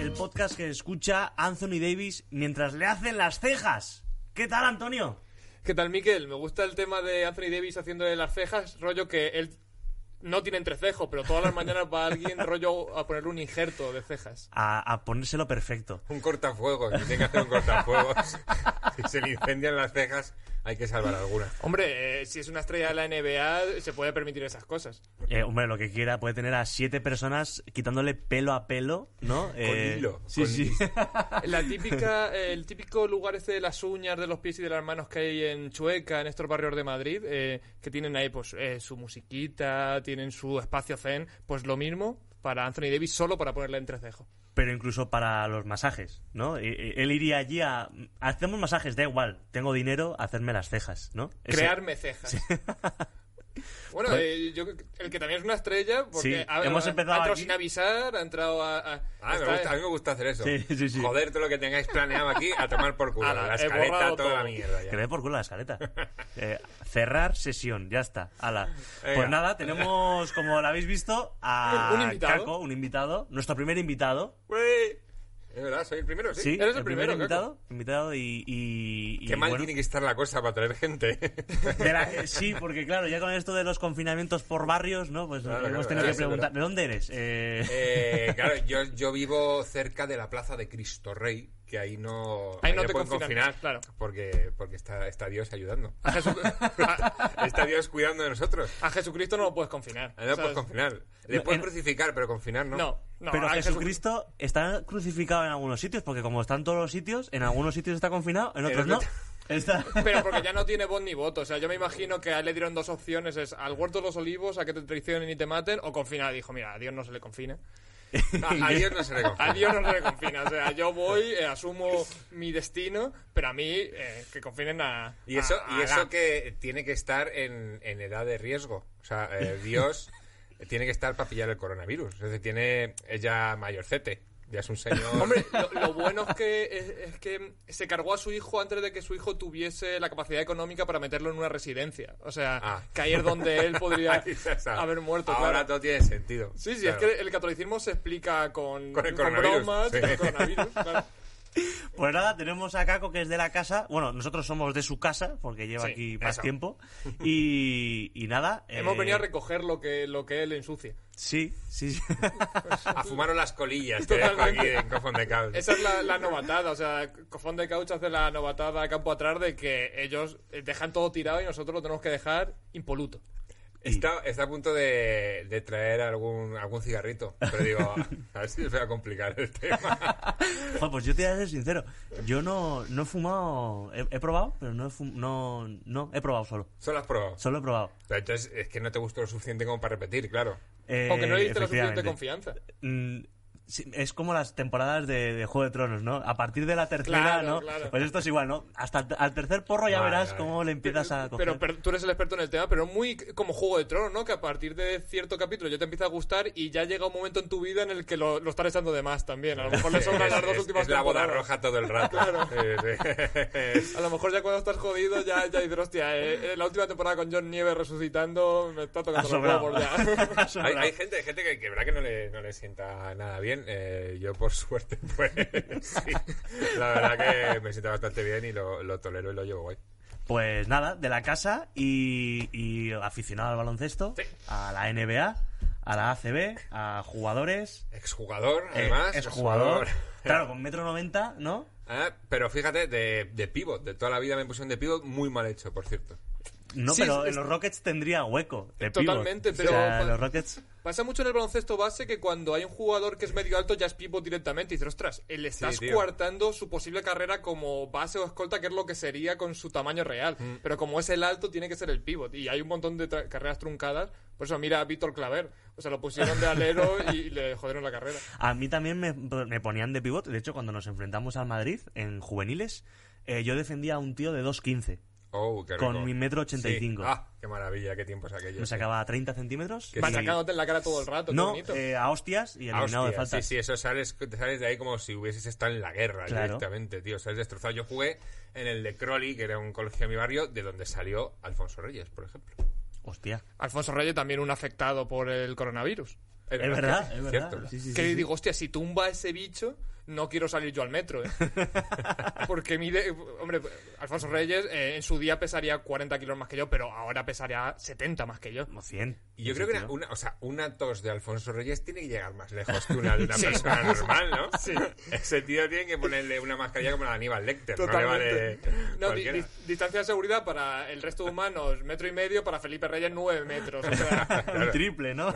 El podcast que escucha Anthony Davis mientras le hacen las cejas. ¿Qué tal, Antonio? ¿Qué tal, Miquel? Me gusta el tema de Anthony Davis haciéndole las cejas, rollo que él no tiene entrecejo, pero todas las mañanas va alguien rollo a ponerle un injerto de cejas. A, a ponérselo perfecto. Un cortafuegos, si tiene que hacer un cortafuegos. si se le incendian las cejas, hay que salvar alguna. Hombre, eh, si es una estrella de la NBA, se puede permitir esas cosas. Eh, hombre, lo que quiera, puede tener a siete personas quitándole pelo a pelo, ¿no? Con Eh, hilo. Sí, con- sí. La típica, eh, el típico lugar este de las uñas, de los pies y de las manos que hay en Chueca, en estos barrios de Madrid, eh, que tienen ahí pues eh, su musiquita, tienen su espacio zen, pues lo mismo para Anthony Davis solo para ponerle entrecejo. Pero incluso para los masajes, ¿no? Él iría allí a... Hacemos masajes, da igual. Tengo dinero, hacerme las cejas, ¿no? Ese- Crearme cejas. Bueno, eh, yo, el que también es una estrella, porque Sí, ha, hemos empezado ha entrado aquí. sin avisar, ha entrado a... a- Ah, me gusta, a mí me gusta hacer eso. Sí, sí, sí. Joder todo lo que tengáis planeado aquí a tomar por culo. Ala, la he escaleta, toda la todo. mierda ya. Que dé por culo la escaleta. Eh, cerrar sesión, ya está. Ala. Venga. Pues nada, tenemos, como lo habéis visto, a Un invitado. Caco, un invitado, nuestro primer invitado. Ué, Es verdad, soy el primero, sí. Sí, Eres el primer primero, invitado. Invitado y. y- y Qué mal bueno, tiene que estar la cosa para traer gente. de la- eh, sí, porque claro, ya con esto de los confinamientos por barrios, ¿no? Pues Claro, hemos claro, tenido claro, que preguntar. ¿de dónde eres? Eh, Eh, claro, yo, yo vivo cerca de la plaza de Cristo Rey, que ahí no, Ahí no te pueden confinan, confinar, claro. porque, porque está, está Dios ayudando. a, Jesu- a- Está Dios cuidando de nosotros. a Jesucristo no lo puedes confinar. Ahí no ¿sabes? puedes confinar. Le No, puedes en- crucificar, pero confinar no. No, no. pero a Jesucristo está crucificado en algunos sitios, porque como está en todos los sitios, en algunos sitios está confinado, en otros no. Está... Pero porque ya no tiene voz ni voto. O sea, yo me imagino que a él le dieron dos opciones: es al huerto de los olivos, a que te traicionen y te maten, o confinar. Dijo, mira, a Dios no se le confina. A, a Dios no se le confía. A Dios no se le confina. O sea, yo voy, eh, asumo mi destino, pero a mí que que confinen a. Y eso, a- y eso que tiene que estar en, en edad de riesgo. O sea, eh, Dios tiene que estar para pillar el coronavirus. Es decir, tiene ella mayorcete. Ya es un señor. Hombre, lo, lo bueno es que, es, es que se cargó a su hijo antes de que su hijo tuviese la capacidad económica para meterlo en una residencia. O sea, Ah. es donde él podría haber muerto. Ahora claro. todo tiene sentido. Sí, sí, Claro. es que el catolicismo se explica con, Con el coronavirus, bromas, sí. con coronavirus. claro. Pues nada, tenemos a Caco que es de la casa. Bueno, nosotros somos de su casa, porque lleva Sí, aquí más eso. tiempo. Y, y nada. Hemos eh, venido a recoger lo que, lo que él ensucia. Sí, sí. sí. A fumaros las colillas que dejo aquí Totalmente. en Cofón de Caos. Esa es la, la novatada, o sea, Cofón de Couch hace la novatada a campo atrás de que ellos eh, dejan todo tirado y nosotros lo tenemos que dejar impoluto. Está, está a punto de, de traer algún, algún cigarrito. Pero digo, a ver si os voy a complicar el tema. Joder, pues yo te voy a ser sincero. Yo no, no he fumado. He, he probado, pero no he fum- no, no, he probado solo. Solo has probado. Solo he probado. Pero entonces es que no te gustó lo suficiente como para repetir, claro. Eh, Aunque no le diste la suficiente confianza. Mm, es como las temporadas de, de Juego de Tronos, ¿no? A partir de la tercera, Claro, ¿no? claro. Pues esto es igual, ¿no? Hasta al tercer porro ya Vale, verás vale. cómo le empiezas a coger. Pero, pero tú eres el experto en el tema, pero muy como Juego de Tronos, ¿no? Que a partir de cierto capítulo ya te empieza a gustar y ya llega un momento en tu vida en el que lo, lo estás echando de más también. A lo mejor le sobran las dos es- últimas es la boda roja todo el rato. Sí, sí. A lo mejor ya cuando estás jodido ya, ya dices, hostia, eh, eh, la última temporada con John Nieves resucitando me está tocando los huevos ya. Ha Hay, sobrado. hay gente, hay gente que, que verdad que no le, no le sienta nada bien. Eh, yo, por suerte, pues sí. La verdad que me sienta bastante bien y lo, lo tolero y lo llevo guay. Pues nada, de la casa y, y aficionado al baloncesto, Sí. a la NBA, a la ACB, a jugadores. Exjugador, eh, además. es jugador. Claro, con metro noventa, ¿no? Ah, pero fíjate, de, de pivot, de toda la vida me pusieron de pivot muy mal hecho, por cierto. No, Sí, pero es- en los Rockets tendría hueco. de pivot. Totalmente, O pero- sea, los Rockets. Pasa mucho en el baloncesto base que cuando hay un jugador que es medio alto ya es pivot directamente y dices, ostras, le estás tío. coartando su posible carrera como base o escolta, que es lo que sería con su tamaño real. Mm. Pero como es el alto, tiene que ser el pivot. Y hay un montón de tra- carreras truncadas. Por eso mira a Víctor Claver. O sea, lo pusieron de alero y le jodieron la carrera. A mí también me, me ponían de pivot. De hecho, cuando nos enfrentamos al Madrid en juveniles, eh, yo defendía a un tío de 2'15. Oh, qué Con mi metro 85. Sí. Ah, qué maravilla, qué tiempos aquellos. Me sacaba 30 centímetros. Que y- Va sacándote en la cara todo el rato, No, bonito. eh, a hostias y eliminado de faltas. Sí, sí, eso sales, te sales de ahí como si hubieses estado en la guerra Claro. directamente, tío. Sales destrozado. Yo jugué en el de Crowley, que era un colegio de mi barrio, de donde salió Alfonso Reyes, por ejemplo. Hostia. Alfonso Reyes también un afectado por el coronavirus. Es verdad, es verdad. cierto. Sí, sí, sí, que sí. digo, hostia, si tumba ese bicho, no quiero salir yo al metro, ¿eh? Porque mide. Hombre, Alfonso Reyes eh, en su día pesaría 40 kilos más que yo, pero ahora pesaría 70 más que yo. Como 100. Y yo creo que una, una- o sea, una tos de Alfonso Reyes tiene que llegar más lejos que una de una persona normal, ¿no? Sí. Ese tío tiene que ponerle una mascarilla como la de Aníbal Lecter. Totalmente. No le vale No, di- distancia de seguridad para el resto de humanos, metro y medio, para Felipe Reyes, 9 metros. O sea, Un triple, ¿no?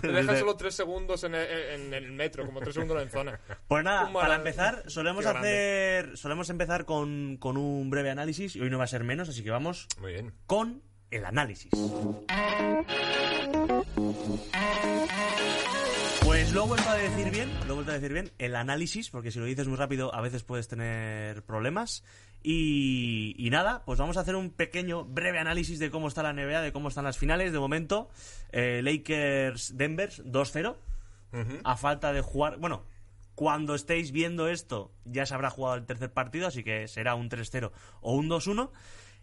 te deja solo 3 segundos en el, en el metro, como 3 segundos en zona. Pues nada, Para empezar, solemos Qué grande. hacer. Solemos empezar con, con un breve análisis y hoy no va a ser menos, así que vamos Muy bien. con el análisis. Pues lo he vuelto a decir bien, lo he vuelto a decir bien, el análisis, porque si lo dices muy rápido a veces puedes tener problemas. Y, y nada, pues vamos a hacer un pequeño, breve análisis de cómo está la NBA, de cómo están las finales. De momento, eh, Lakers-Denver 2-0, Ujú. a falta de jugar. Bueno, cuando estéis viendo esto, ya se habrá jugado el tercer partido, así que será un 3-0 o un 2-1.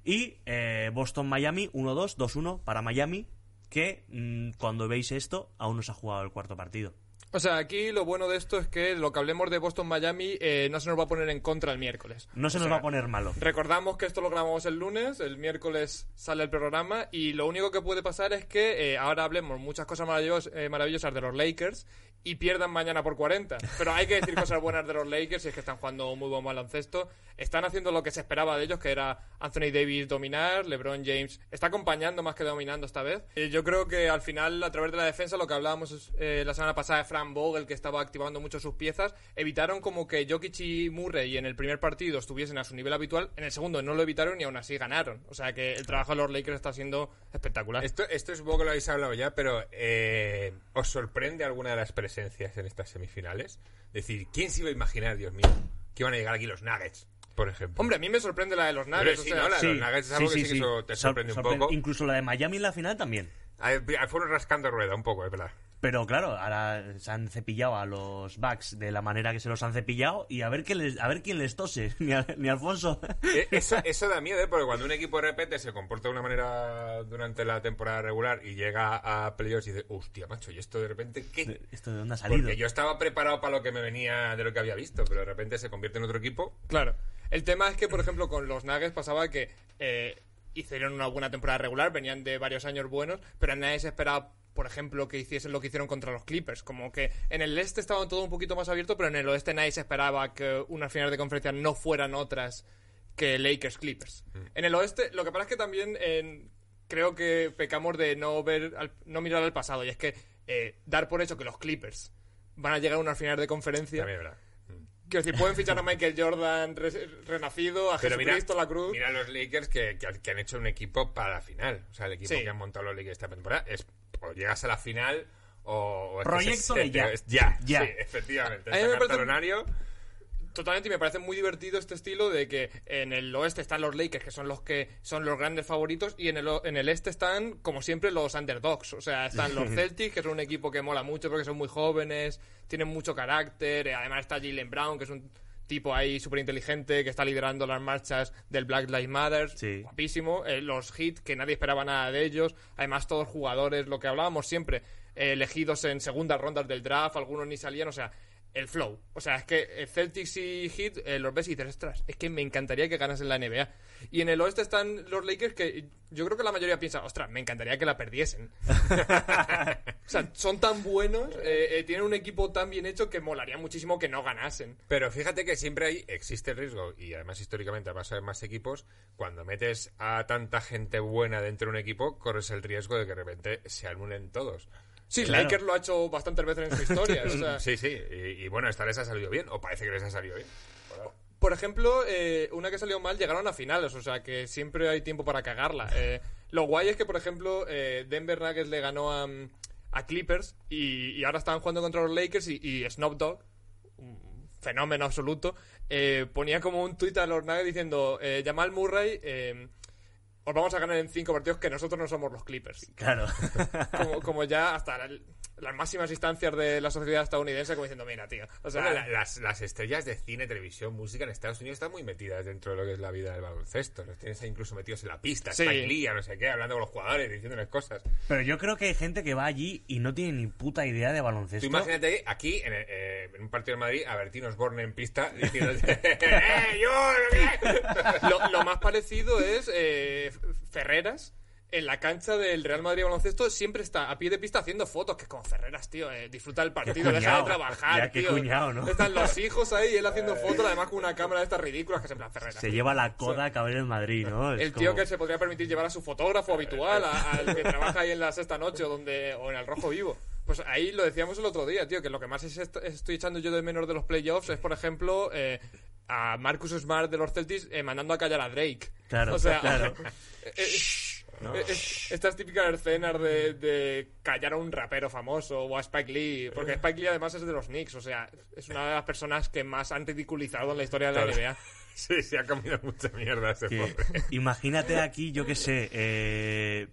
Y eh, Boston-Miami 1-2, 2-1 para Miami, que mm, cuando veis esto, aún no se ha jugado el cuarto partido. O sea, aquí lo bueno de esto es que lo que hablemos de Boston-Miami eh, no se nos va a poner en contra el miércoles. No se O nos sea, va a poner malo. Recordamos que esto lo grabamos el lunes, el miércoles sale el programa y lo único que puede pasar es que eh, ahora hablemos muchas cosas maravillos- eh, maravillosas de los Lakers y pierdan mañana por 40. Pero hay que decir cosas buenas de los Lakers y es que están jugando muy buen baloncesto. Están haciendo lo que se esperaba de ellos, que era Anthony Davis dominar, LeBron James está acompañando más que dominando esta vez. Eh, yo creo que al final, a través de la defensa, lo que hablábamos eh, la semana pasada de Frank Vogel, que estaba activando mucho sus piezas, evitaron como que Jokic y Murray en el primer partido estuviesen a su nivel habitual, en el segundo no lo evitaron y aún así ganaron. O sea que el trabajo de los Lakers está siendo espectacular. Esto, esto es un poco lo habéis hablado ya, pero eh, ¿os sorprende alguna de las presencias en estas semifinales? Es decir, ¿quién se iba a imaginar, Dios mío, que iban a llegar aquí los Nuggets, por ejemplo? Hombre, a mí me sorprende la de los Nuggets. sí, o sea, ¿no? La de los Nuggets es algo que sí que eso te Sor- sorprende un sorprende. poco. Incluso la de Miami en la final también. Ah, Fueron rascando rueda un poco, es verdad. Pero claro, ahora se han cepillado a los Bucks de la manera que se los han cepillado y a ver, qué les, a ver quién les tose. Ni, a- ni Alfonso. Eh, Eso, eso da miedo, ¿eh? porque cuando un equipo de repente se comporta de una manera durante la temporada regular y llega a playoffs y dice, hostia, macho, ¿y esto de repente qué? ¿Esto de dónde ha salido? Porque yo estaba preparado para lo que me venía de lo que había visto, pero de repente se convierte en otro equipo. Claro. El tema es que, por ejemplo, con los Nuggets pasaba que eh, hicieron una buena temporada regular, venían de varios años buenos, pero nadie se esperaba, por ejemplo, que hiciesen lo que hicieron contra los Clippers. Como que en el este estaba todo un poquito más abierto, pero en el oeste nadie se esperaba que unas finales de conferencia no fueran otras que Lakers Clippers. En el oeste, lo que pasa es que también creo que pecamos de no ver, al- no mirar al pasado, y es que eh, dar por hecho que los Clippers van a llegar a una final de conferencia. También, ¿verdad? Quiero decir, pueden fichar a Michael Jordan re- renacido, a Pero mira, Jesucristo, la cruz. mira los Lakers que, que- que han hecho un equipo para la final. O sea, el equipo Sí. que han montado los Lakers esta temporada es o llegas a la final o... o es Proyecto se- de se- ya. es ya. Ya. Sí, efectivamente. A mí me Sacar parece- talonario. Totalmente, y me parece muy divertido este estilo de que en el oeste están los Lakers, que son los que son los grandes favoritos, y en el, en el este están, como siempre, los underdogs. O sea, están los Celtics, que son un equipo que mola mucho porque son muy jóvenes, tienen mucho carácter. eh, Además está Jalen Brown, que es un tipo ahí súper inteligente, que está liderando las marchas del Black Lives Matter. Sí. Guapísimo. Eh, los Heat, que nadie esperaba nada de ellos. Además, todos jugadores, lo que hablábamos siempre, eh, elegidos en segundas rondas del draft, algunos ni salían. O sea, el flow. O sea, es que el Celtics y Heat eh, los ves y dices, ostras, es que me encantaría que ganasen la NBA. Y en el oeste están los Lakers que yo creo que la mayoría piensa, ostras, me encantaría que la perdiesen. o sea, son tan buenos, eh, eh, tienen un equipo tan bien hecho que molaría muchísimo que no ganasen. Pero fíjate que siempre hay, existe el riesgo, y además históricamente a pasar más equipos, cuando metes a tanta gente buena dentro de un equipo, corres el riesgo de que de repente se anulen todos. Sí, Claro. Lakers lo ha hecho bastantes veces en su historia. o sea, Sí, sí, y, y bueno, esta les ha salido bien, o parece que les ha salido bien. Por ejemplo, eh, una que salió mal llegaron a finales, o sea que siempre hay tiempo para cagarla. Eh, lo guay es que, por ejemplo, eh, Denver Nuggets le ganó a, a Clippers y, y ahora están jugando contra los Lakers y, y Snoop Dogg, un fenómeno absoluto, eh, ponía como un tuit a los Nuggets diciendo, eh, Jamal Murray, eh, os vamos a ganar en cinco partidos que nosotros no somos los Clippers. Claro. Como, como ya hasta la- las máximas instancias de la sociedad estadounidense como diciendo, mira, tío. O sea, Bueno, la- las, las estrellas de cine, televisión, música en Estados Unidos están muy metidas dentro de lo que es la vida del baloncesto. Los tienes ahí incluso metidos en la pista, Sí. Spike Lee, a no sé qué, hablando con los jugadores, diciéndoles cosas. Pero yo creo que hay gente que va allí y no tiene ni puta idea de baloncesto. Tú imagínate aquí, en, eh, en un partido de Madrid, a Bertín Osborne en pista diciendo ¡Eh, yo! ¿qué?". Lo, lo más parecido es eh, Ferreras. En la cancha del Real Madrid Baloncesto siempre está a pie de pista haciendo fotos, que es como Ferreras, tío, eh, disfruta del partido, deja de trabajar, Ya, qué tío. cuñado, ¿no? Están los hijos ahí, él haciendo fotos, además con una cámara de estas ridículas que es en plan Ferreras. Se lleva la coda a caber en Madrid, ¿no? Es El tío como- que se podría permitir llevar a su fotógrafo habitual, a- al que trabaja ahí en la sexta noche o, donde, o en el rojo vivo. Pues ahí lo decíamos el otro día, tío, que lo que más es- est- estoy echando yo de menos de los playoffs es, por ejemplo, eh, a Marcus Smart de los Celtics eh, mandando a callar a Drake. Claro, o sea, claro. eh, eh, eh, estas típicas escenas de, de callar a un rapero famoso o a Spike Lee, porque Spike Lee además es de los Knicks, o sea, es una de las personas que más han ridiculizado en la historia de la Claro. NBA. Sí, se ha comido mucha mierda ese pobre. imagínate aquí, yo qué sé, eh,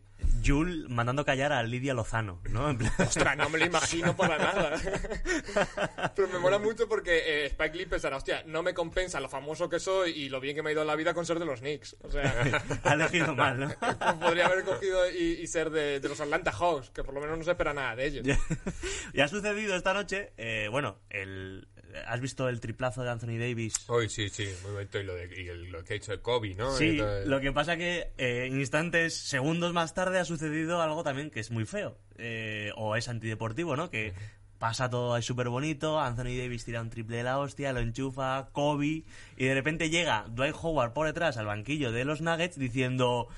Jul mandando callar a Lidia Lozano, ¿no? En plan- Ostras, no me lo imagino para nada. Pero me mola mucho porque eh, Spike Lee pensará, hostia, no me compensa lo famoso que soy y lo bien que me ha ido en la vida con ser de los Knicks. O sea, ha elegido mal, ¿no? podría haber cogido y, y ser de, de los Atlanta Hawks, que por lo menos no se espera nada de ellos. Ya- y ha sucedido esta noche, eh, bueno, el, ¿has visto el triplazo de Anthony Davis? Hoy sí, sí, muy bonito. Y lo, de, y el- lo que ha hecho de Kobe, ¿no? Sí, lo que pasa que eh, instantes, segundos más tarde ha sucedido algo también que es muy feo, eh, o es antideportivo, ¿no? Que pasa todo ahí súper bonito, Anthony Davis tira un triple de la hostia, lo enchufa, Kobe, y de repente llega Dwight Howard por detrás al banquillo de los Nuggets diciendo...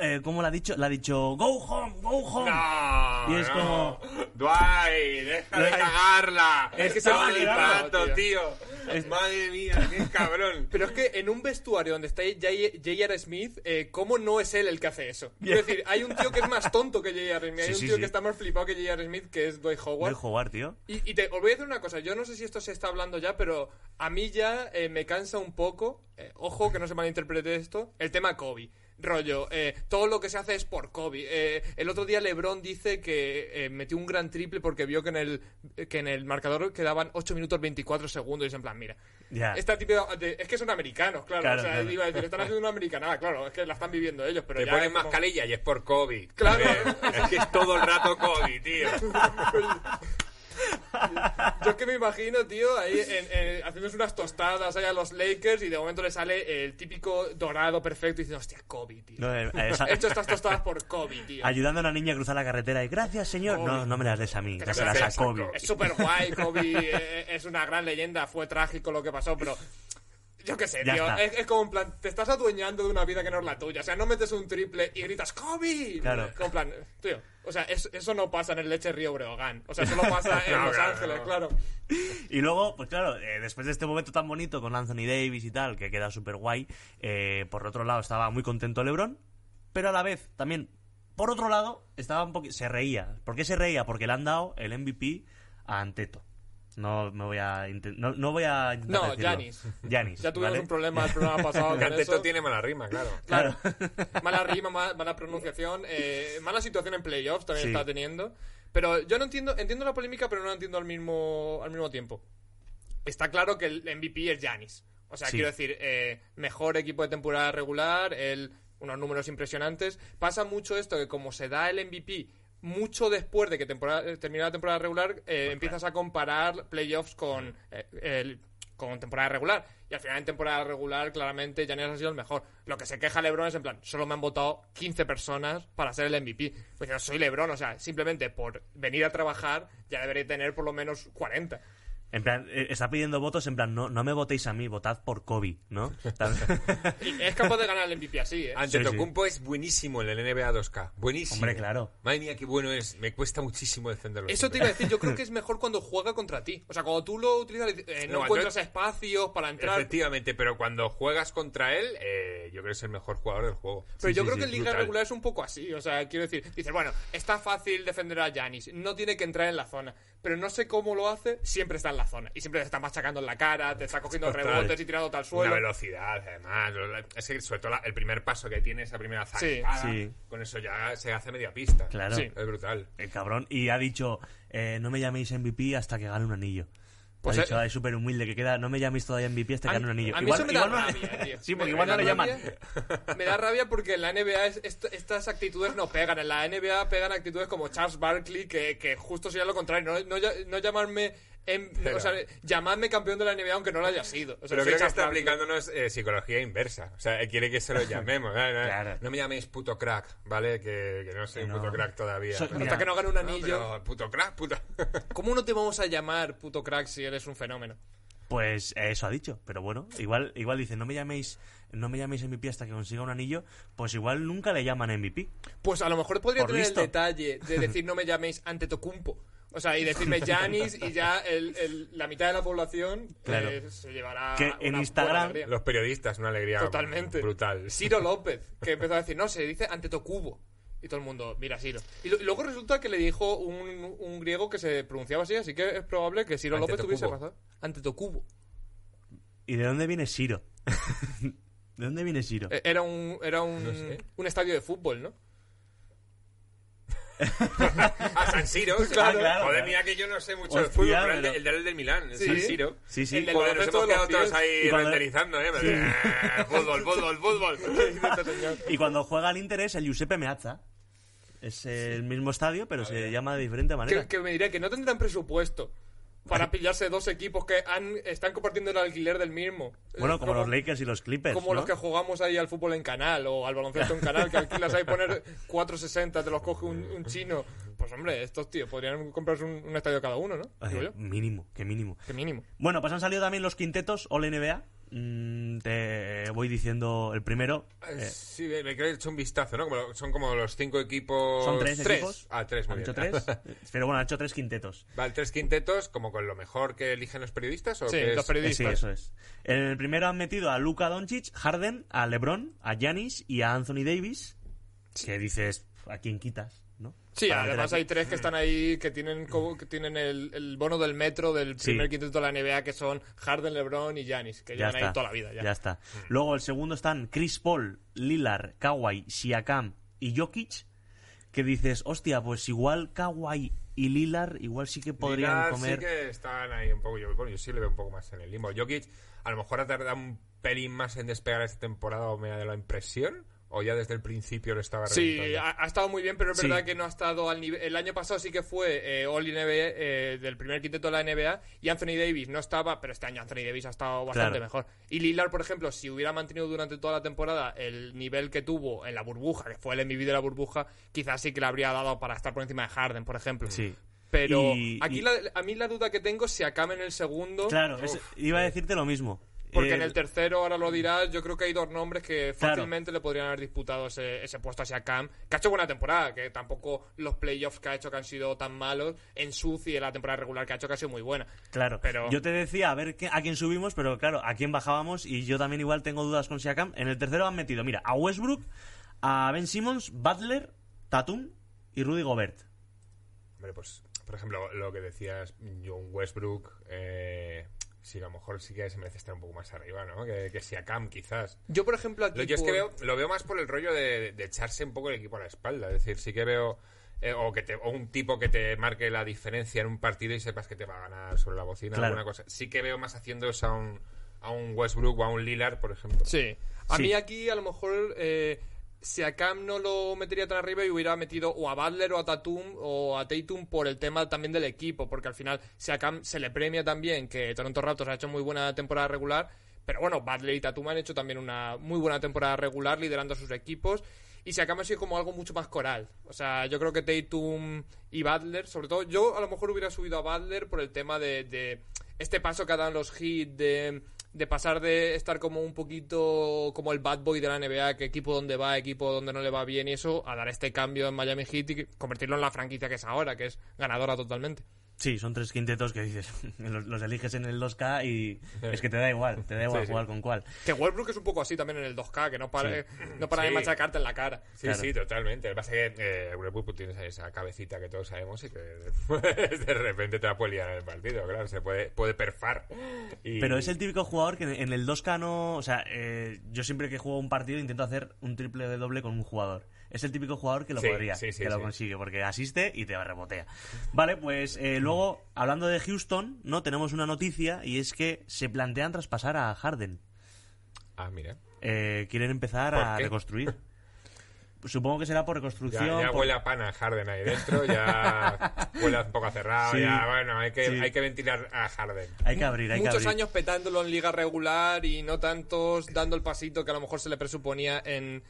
Eh, ¿Cómo lo ha dicho? Le ha dicho, go home, go home. ¡No! Y es no. como- ¡Dwight! ¡Deja de cagarla! Es que se va Pato, tío. tío. Madre mía, qué cabrón. Pero es que en un vestuario donde está J.R. Smith, eh, ¿cómo no es él el que hace eso? Quiero decir, hay un tío que es más tonto que J.R. Smith, hay Sí, un sí, tío sí. que está más flipado que J.R. Smith, que es Dwight Howard. Dwight Howard, tío. Y, y te, os voy a decir una cosa, yo no sé si esto se está hablando ya, pero a mí ya eh, me cansa un poco, eh, ojo que no se malinterprete esto, el tema Kobe. Rollo, eh, todo lo que se hace es por Kobe. Eh, el otro día LeBron dice que eh, metió un gran triple porque vio que en el, que en el marcador quedaban 8 minutos 24 segundos y es en plan, mira. Ya. Esta típica de- es que son americanos, claro. Claro, o sea, claro. iba a decir, están haciendo una americanada, claro, es que la están viviendo ellos, pero Te ya. ponen es como- mascarilla y es por Kobe. Claro. Es que es todo el rato Kobe, tío. Yo es que me imagino, tío, ahí en, en- haciéndose unas tostadas ahí a los Lakers y de momento le sale el típico dorado perfecto y diciendo, hostia, Kobe, tío. No, eh, esa- He hecho estas tostadas por Kobe, tío. ayudando a una niña a cruzar la carretera y gracias señor no no me las des a mí dáselas a Kobe Es súper guay, Kobe eh, es una gran leyenda, fue trágico lo que pasó, pero... Yo qué sé, Ya tío. Es, es como en plan, te estás adueñando de una vida que no es la tuya. O sea, no metes un triple y gritas ¡Kobe! Claro. Como en plan, tío. O sea, es- eso no pasa en el Leche Río Breogán. O sea, solo pasa en No, Los claro, Ángeles, no. claro. Y luego, pues claro, eh, después de este momento tan bonito con Anthony Davis y tal, que queda súper guay, eh, por otro lado estaba muy contento LeBron, pero a la vez también, por otro lado, estaba un poquito... Se reía. ¿Por qué se reía? Porque le han dado el MVP a Anteto. No me voy a... No, no voy a intentar No. Giannis. Giannis, Ya tuvimos ¿vale? un problema el programa pasado con eso. tiene mala rima, claro. Claro. mala rima, ma- mala, pronunciación, eh, mala situación en playoffs también Sí. está teniendo. Pero yo no entiendo, entiendo la polémica, pero no la entiendo al mismo, al mismo tiempo. Está claro que el MVP es Giannis. O sea, Sí. quiero decir, eh, mejor equipo de temporada regular, el, unos números impresionantes. Pasa mucho esto que como se da el MVP mucho después de que temporada, eh, termine la temporada regular, eh, empiezas a comparar playoffs con, eh, el- con temporada regular. Y al final en temporada regular, claramente, Giannis ha sido el mejor. Lo que se queja LeBron es en plan, solo me han votado 15 personas para ser el MVP. Pues yo soy LeBron, o sea, simplemente por venir a trabajar ya debería tener por lo menos 40. En plan, eh, está pidiendo votos en plan, no, no me votéis a mí, votad por Kobe, ¿no? Es capaz de ganar el MVP así, ¿eh? Antetokounmpo es buenísimo en el NBA 2K. Buenísimo. Hombre, claro. Madre mía, qué bueno es. Me cuesta muchísimo defenderlo. Eso te iba a decir, yo creo que es mejor cuando juega contra ti. O sea, cuando tú lo utilizas, eh, no, No, encuentras espacios para entrar. Efectivamente, pero cuando juegas contra él, eh, yo creo que es el mejor jugador del juego. Pero Sí, yo sí, creo sí, que en liga brutal. regular es un poco así. O sea, quiero decir, dices, bueno, está fácil defender a Yanis, no tiene que entrar en la zona. Pero no sé cómo lo hace, siempre está en la zona. Y siempre te está machacando en la cara, te está cogiendo Total. rebotes y tirándote al Una suelo. velocidad, además. Es que sobre todo la- el primer paso que tiene, esa primera zancada, Sí. con eso ya se hace media pista. Claro. Sí. Es brutal. El cabrón. Y ha dicho, eh, no me llaméis MVP hasta que gane un anillo. Pues, ha dicho, eh, es súper humilde, que queda, no me llaméis todavía MVP hasta gane un anillo. a mí igual, eso me da igual rabia, tío. Sí, porque Me- igual me no le llaman. Me da rabia porque en la NBA es- est- estas actitudes no pegan. En la NBA pegan actitudes como Charles Barkley, que, que justo sería lo contrario. No, no llamarme... Pero- o sea, llamadme campeón de la NBA aunque no lo haya sido. O sea, Pero creo que está aplicándonos eh, psicología inversa. O sea, quiere que se lo llamemos. ¿eh? No, Claro. no me llaméis puto crack, ¿vale? Que, que no soy Que un no. puto crack todavía. Hasta que no gane un No, anillo. pero puto crack, puto. ¿Cómo no te vamos a llamar puto crack si eres un fenómeno? Pues eh, eso ha dicho, pero bueno, igual, igual dice, no me llaméis, no me llaméis MVP hasta que consiga un anillo, pues igual nunca le llaman MVP. Pues a lo mejor podría Por tener listo. el detalle de decir no me llaméis Antetokounmpo. O sea, y decirme Janis y ya el- el- la mitad de la población Claro. eh, se llevará Que una en Instagram- alegría. Los periodistas, una alegría Totalmente. brutal. Ciro López, que empezó a decir, no, se dice Antetocubo. Y todo el mundo, mira, Ciro. Y, lo- y luego resulta que le dijo un, un griego que se pronunciaba así, así que es probable que Ciro López tuviese razón. Antetocubo. ¿Y de dónde viene Siro? ¿De dónde viene Siro? Eh, Era un, era un, No sé. un estadio de fútbol, ¿no? Ah, San Siro. Claro, claro, Joder, mira que yo no sé mucho de Hostia, fútbol, pero el, de- el del del Milán, el Sí. San Siro. Sí, sí. El del Joder, nos hemos quedado todos ahí Y cuando- renderizando, ¿eh? Eh, Fútbol, fútbol, fútbol. Y cuando juega al Inter es el Giuseppe Meazza. Es el mismo estadio, pero se llama de diferente manera. que, que me diría que no tendrán presupuesto para pillarse dos equipos que han, están compartiendo el alquiler del mismo. Bueno, Eh, como los Lakers y los Clippers. Como ¿no? los que jugamos ahí al fútbol en canal o al baloncesto en canal, que alquilas ahí poner 4.60, te los coge un, un chino. Pues hombre, estos tíos podrían comprarse un, un estadio cada uno, ¿no? Ay, mínimo, que mínimo. Que mínimo. Bueno, pues han salido también los quintetos All NBA. Mm, te voy diciendo el primero. eh, Sí, me me creo que he hecho un vistazo, ¿no? Como lo- son como los cinco equipos. son tres, tres. equipos. Ah, tres, muy Han hecho tres. Pero bueno, han hecho tres quintetos. Vale, tres quintetos, como con lo mejor que eligen los periodistas. ¿o Sí, los es? Eh, periodistas. sí, eso es. En el primero han metido a Luka Doncic, Harden, a LeBron, a Giannis y a Anthony Davis. Que dices, ¿a quién quitas? ¿No? Sí, Para además hay tres que están ahí que tienen como- que tienen el, el bono del metro del Sí. primer quinteto de la NBA que son Harden, LeBron y Giannis, que Ya llevan ahí toda la vida ya. Ya está. Luego el segundo están Chris Paul, Lillard, Kawhi, Siakam y Jokic. Que dices, hostia, pues igual Kawhi y Lillard igual sí que podrían Lillard comer. Sí que están ahí un poco. Yo, bueno, yo sí le veo un poco más en el limbo. Jokic, a lo mejor ha tardado un pelín más en despegar esta temporada, o me da la impresión. O ya desde el principio lo estaba Sí, reventando? ha, ha estado muy bien, pero es Sí. verdad que no ha estado al nivel. El año pasado sí que fue eh, All NBA eh, del primer quinteto de la NBA y Anthony Davis no estaba, pero este año Anthony Davis ha estado bastante Claro. mejor. Y Lillard, por ejemplo, si hubiera mantenido durante toda la temporada el nivel que tuvo en la burbuja, que fue el MVP de la burbuja, quizás sí que le habría dado para estar por encima de Harden, por ejemplo. Sí. Pero Y- aquí y- la- a mí la duda que tengo es si Akam en el segundo. Claro, es- iba a decirte lo mismo. Porque Eh, en el tercero, ahora lo dirás, yo creo que hay dos nombres que Claro. fácilmente le podrían haber disputado ese, ese puesto hacia Cam, que ha hecho buena temporada, que tampoco los playoffs que ha hecho que han sido tan malos, en Suci en la temporada regular que ha hecho que ha sido muy buena. Claro, Pero- yo te decía a ver qué- a quién subimos, pero claro, a quién bajábamos y yo también igual tengo dudas con Siakam. En el tercero han metido, mira, a Westbrook, a Ben Simmons, Butler, Tatum y Rudy Gobert. Hombre, pues, por ejemplo, lo que decías, John Westbrook, eh, sí, a lo mejor sí que se merece estar un poco más arriba, ¿no? Que, que Siakam, quizás. Yo, por ejemplo, aquí. Lo, yo es que veo, lo veo más por el rollo de, de echarse un poco el equipo a la espalda. Es decir, sí que veo. eh, o, que te, o un tipo que te marque la diferencia en un partido y sepas que te va a ganar sobre la bocina Claro. alguna cosa. Sí que veo más haciendo eso a un, a un Westbrook o a un Lillard, por ejemplo. Sí. A Sí. mí aquí, a lo mejor. eh, Siakam no lo metería tan arriba y hubiera metido o a Butler o a Tatum o a Tatum por el tema también del equipo, porque al final Siakam se le premia también que Toronto Raptors ha hecho muy buena temporada regular, pero bueno, Butler y Tatum han hecho también una muy buena temporada regular liderando a sus equipos y Siakam ha sido como algo mucho más coral. O sea, yo creo que Tatum y Butler, sobre todo, yo a lo mejor hubiera subido a Butler por el tema de, de este paso que ha dado los hits, de, de pasar de estar como un poquito como el bad boy de la NBA, que equipo donde va, equipo donde no le va bien y eso, a dar este cambio en Miami Heat y convertirlo en la franquicia que es ahora, que es ganadora totalmente. Sí, son tres quintetos que dices, los, los eliges en el 2K y es que te da igual, te da igual Sí, sí. jugar con cuál. Que Westbrook es un poco así también en el 2K, que no para, no para de Sí. machacarte en la cara. Sí, Claro. sí, totalmente. Lo que pasa es que eh, Westbrook tiene esa cabecita que todos sabemos y que de repente te la puede liar en el partido, claro, se puede, puede perfar. Y- Pero es el típico jugador que en el 2K no... O sea, eh, yo siempre que juego un partido intento hacer un triple de doble con un jugador. Es el típico jugador que lo Sí, podría, sí, sí, que lo consigue, porque asiste y te rebotea. Vale, pues eh, luego, hablando de Houston, ¿no? Tenemos una noticia y es que se plantean traspasar a Harden. Ah, mira. Eh, quieren empezar ¿Por a qué? reconstruir. Supongo que será por Ya, reconstrucción. ya por- huele a pana Harden ahí dentro, ya huele un poco a cerrado, Sí. ya, bueno, hay que, Sí. hay que ventilar a Harden. Hay que abrir, hay que Muchos abrir. años petándolo en liga regular y no tantos dando el pasito que a lo mejor se le presuponía en,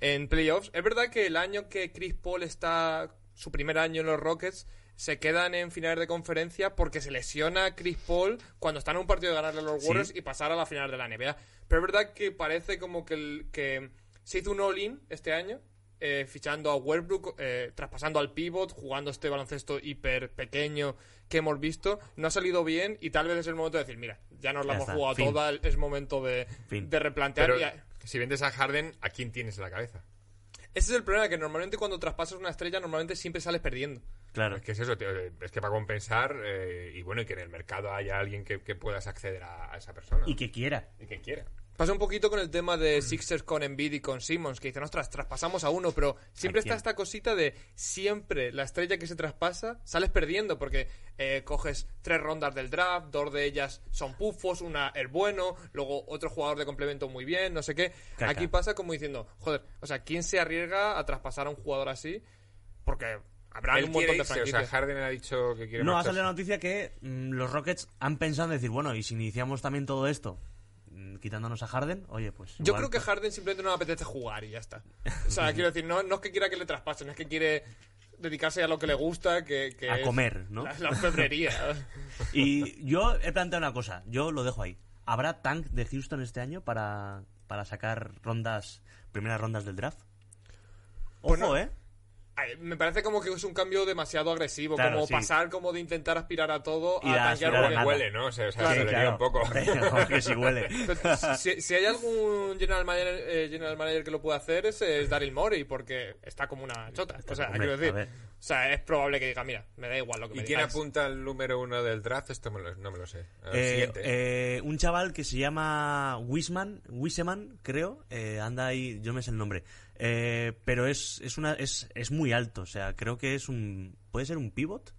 en playoffs. Es verdad que el año que Chris Paul está, su primer año en los Rockets, se quedan en finales de conferencia porque se lesiona Chris Paul cuando están en un partido de ganarle a los Sí. Warriors y pasar a la final de la NBA. Pero es verdad que parece como que, el- que se hizo un all-in este año. eh, fichando a Westbrook, eh, traspasando al pivot, jugando este baloncesto hiper pequeño que hemos visto, no ha salido bien y tal vez es el momento de decir, mira, ya nos la Ya hemos está, jugado fin. toda, es momento de, replantear. Pero y a- si vendes a Harden, ¿a quién tienes en la cabeza? Ese es el problema, que normalmente cuando traspasas una estrella, normalmente siempre sales perdiendo. Claro. Es que es eso, tío, es que para compensar, eh, y bueno, y que en el mercado haya alguien que, que puedas acceder a, a esa persona. Y que quiera. Y que quiera. Pasa un poquito con el tema de Sixers con Embiid y con Simmons, que dicen, ostras, traspasamos a uno, pero siempre ¿A está esta cosita de siempre la estrella que se traspasa, sales perdiendo, porque eh, coges tres rondas del draft, dos de ellas son pufos, una el bueno, luego otro jugador de complemento muy bien, no sé qué. Caca. Aquí pasa como diciendo, joder, o sea, ¿quién se arriesga a traspasar a un jugador así? Porque habrá Él un montón de o sea, Harden ha dicho que quiere No, ha salido la noticia que mm, los Rockets han pensado en decir, bueno, y si iniciamos también todo esto, quitándonos a Harden, oye, pues. Yo creo que Harden simplemente no le apetece jugar y ya está. O sea, quiero decir, no, no es que quiera que le traspasen, es que quiere dedicarse a lo que le gusta, que, que A comer, ¿no? La, la orfebrería. Y yo he planteado una cosa, yo lo dejo ahí. ¿Habrá tank de Houston este año para, para sacar rondas, primeras rondas del draft? Ojo, Bueno, ¿eh? Me parece como que es un cambio demasiado agresivo, Claro, como sí. pasar como de intentar aspirar a todo Y a tanquear a porque- nada. Huele, ¿no? O sea, o sea, Claro, se lía un poco. Porque si huele. Pero si, si hay algún general manager, eh, general manager que lo pueda hacer es, es Daryl Morey, porque está como una chota. O sea, Hombre, quiero decir, o sea, es probable que diga, mira, me da igual lo que ¿Y me quién digáis. apunta al número uno del draft? Esto me lo- no me lo sé. Eh, siguiente. eh, un chaval que se llama Wisman, Wiseman, creo, eh, anda ahí, yo me sé el nombre, Eh, pero es, es, una, es, es muy alto, o sea, creo que es un... ¿Puede ser un pivot?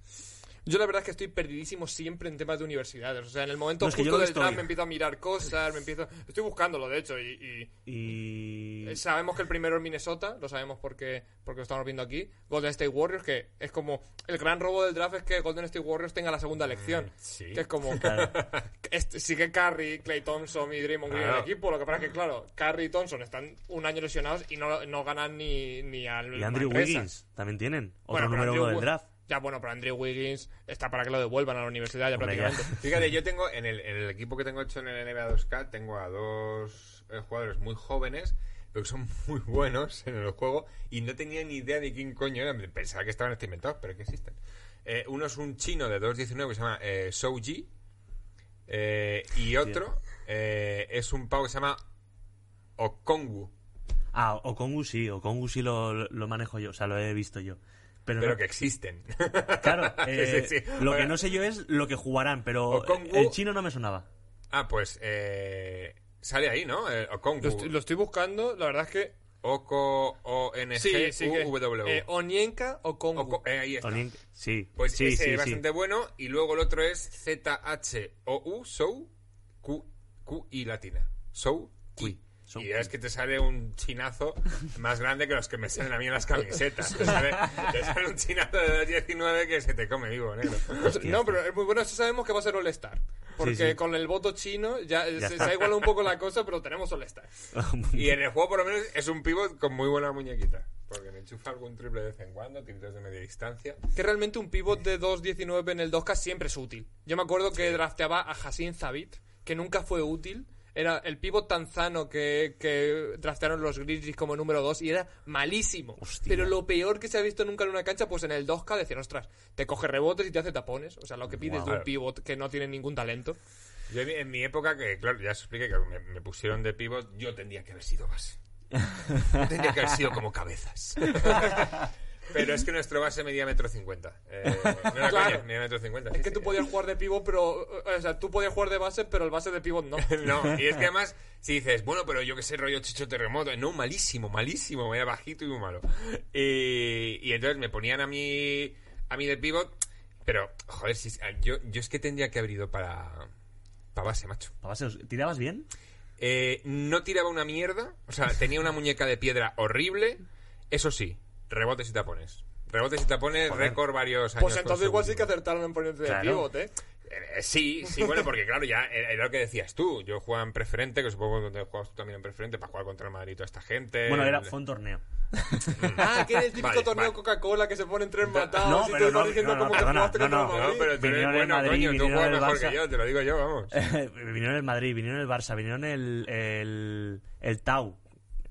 Yo la verdad es que estoy perdidísimo siempre en temas de universidades. O sea, en el momento No, es que yo justo del draft me empiezo a mirar cosas, me empiezo... Estoy buscándolo, de hecho, y... y- Y... Eh, Sabemos que el primero es Minnesota, lo sabemos porque, porque lo estamos viendo aquí. Golden State Warriors, que es como. El gran robo del draft es que Golden State Warriors tenga la segunda elección. sí. Que es como. Este- sigue Curry, Clay Thompson y Draymond Green en Claro. el equipo. Lo que pasa es que, claro, Curry y Thompson están un año lesionados y no, no ganan ni, ni al. Y Andrew. Wiggins también tienen. Otro Bueno, número Andrew uno del draft. Ya, bueno, pero Andrew Wiggins está para que lo devuelvan a la universidad ya Hombre, ya. prácticamente. Fíjate, yo tengo en el, en el equipo que tengo hecho en el NBA 2K, tengo a dos eh, jugadores muy jóvenes, pero que son muy buenos en el juego, y no tenía ni idea de quién coño eran. Pensaba que estaban inventados, pero que existen. Eh, uno es un chino de 2.19 que se llama eh, Souji, eh, y otro eh, es un pavo que se llama Okongu, Ah, Okongu sí, Okongu sí lo, lo manejo yo, o sea, lo he visto yo. Pero, pero no- que existen. claro, eh, Sí, sí, sí. lo que no sé yo es lo que jugarán, pero Okongu- el chino no me sonaba. ah, pues eh, sale ahí, ¿no? Eh, Okongu. Lo estoy, lo estoy buscando, la verdad es que. Oko o n g sí u que. w Eh, Onienka o Kongu. Oko- eh, ahí está. Onien- Sí, Pues sí, ese sí, es sí. bastante bueno. Y luego el otro es Z-H-O-U, Sou, Q, Q y latina. Sou, Uy, Son- Y es que te sale un chinazo más grande que los que me salen a mí en las camisetas. Te sale, te sale un chinazo de 19 que se te come vivo, negro. No, pero es muy bueno. Eso sabemos que va a ser All-Star. Porque Sí, sí. con el voto chino ya, Ya se, se ha igualado un poco la cosa, pero tenemos All-Star. Y en el juego, por lo menos, es un pivot con muy buena muñequita. Porque me enchufa algún triple de vez en cuando, tiros de media distancia. Que realmente un pivot de 2.19 en el 2K siempre es útil. Yo me acuerdo que drafteaba a Hassin Zabit, que nunca fue útil. Era el pivot tanzano que, que draftearon los Grizzlies como número 2 y era malísimo. Hostia. Pero lo peor que se ha visto nunca en una cancha, pues en el 2K decían, ostras, te coge rebotes y te hace tapones. O sea, lo que pides de un pivot que no tiene ningún talento. Yo en mi- en mi época, que claro, ya os expliqué que me, me pusieron de pivot, yo tendría que haber sido base. Yo tendría que haber sido como cabezas. Pero es que nuestro base medía metro cincuenta. Eh, no era Claro. coña, medía metro cincuenta. Es sí, que sí. tú podías jugar de pivot, pero... O sea, tú podías jugar de base, pero el base de pivot no. No, y es que además, si dices, bueno, pero yo que sé, rollo chicho terremoto, no, malísimo, malísimo, era bajito y muy malo. Y, y entonces me ponían a mí, a mí de pivot, pero, joder, si, yo, yo es que tendría que haber ido para, para base, macho. Pa' base, ¿Tirabas bien? Eh, no tiraba una mierda, o sea, tenía una muñeca de piedra horrible, eso sí, rebotes y tapones. Rebotes y tapones, Joder. récord varios años. Pues entonces igual sí que acertaron en ponerte de pivot, ¿eh? Eh, sí, sí, bueno, porque claro, ya era lo que decías tú. Yo jugaba en preferente, que supongo que jugabas tú también en preferente para jugar contra el Madrid y toda esta gente. Bueno, era, fue un torneo. Ah, que era el típico Vale, torneo vale. Coca-Cola que se ponen tres matados No, y pero no, diciendo no, no, como que perdona, jugaste no, contra el no. No, Madrid. pero tú eres bueno, Madrid, coño, tú juegas mejor Barça. que yo, te lo digo yo, vamos. vinieron el Madrid, vinieron el Barça, vinieron el, el, el Tau,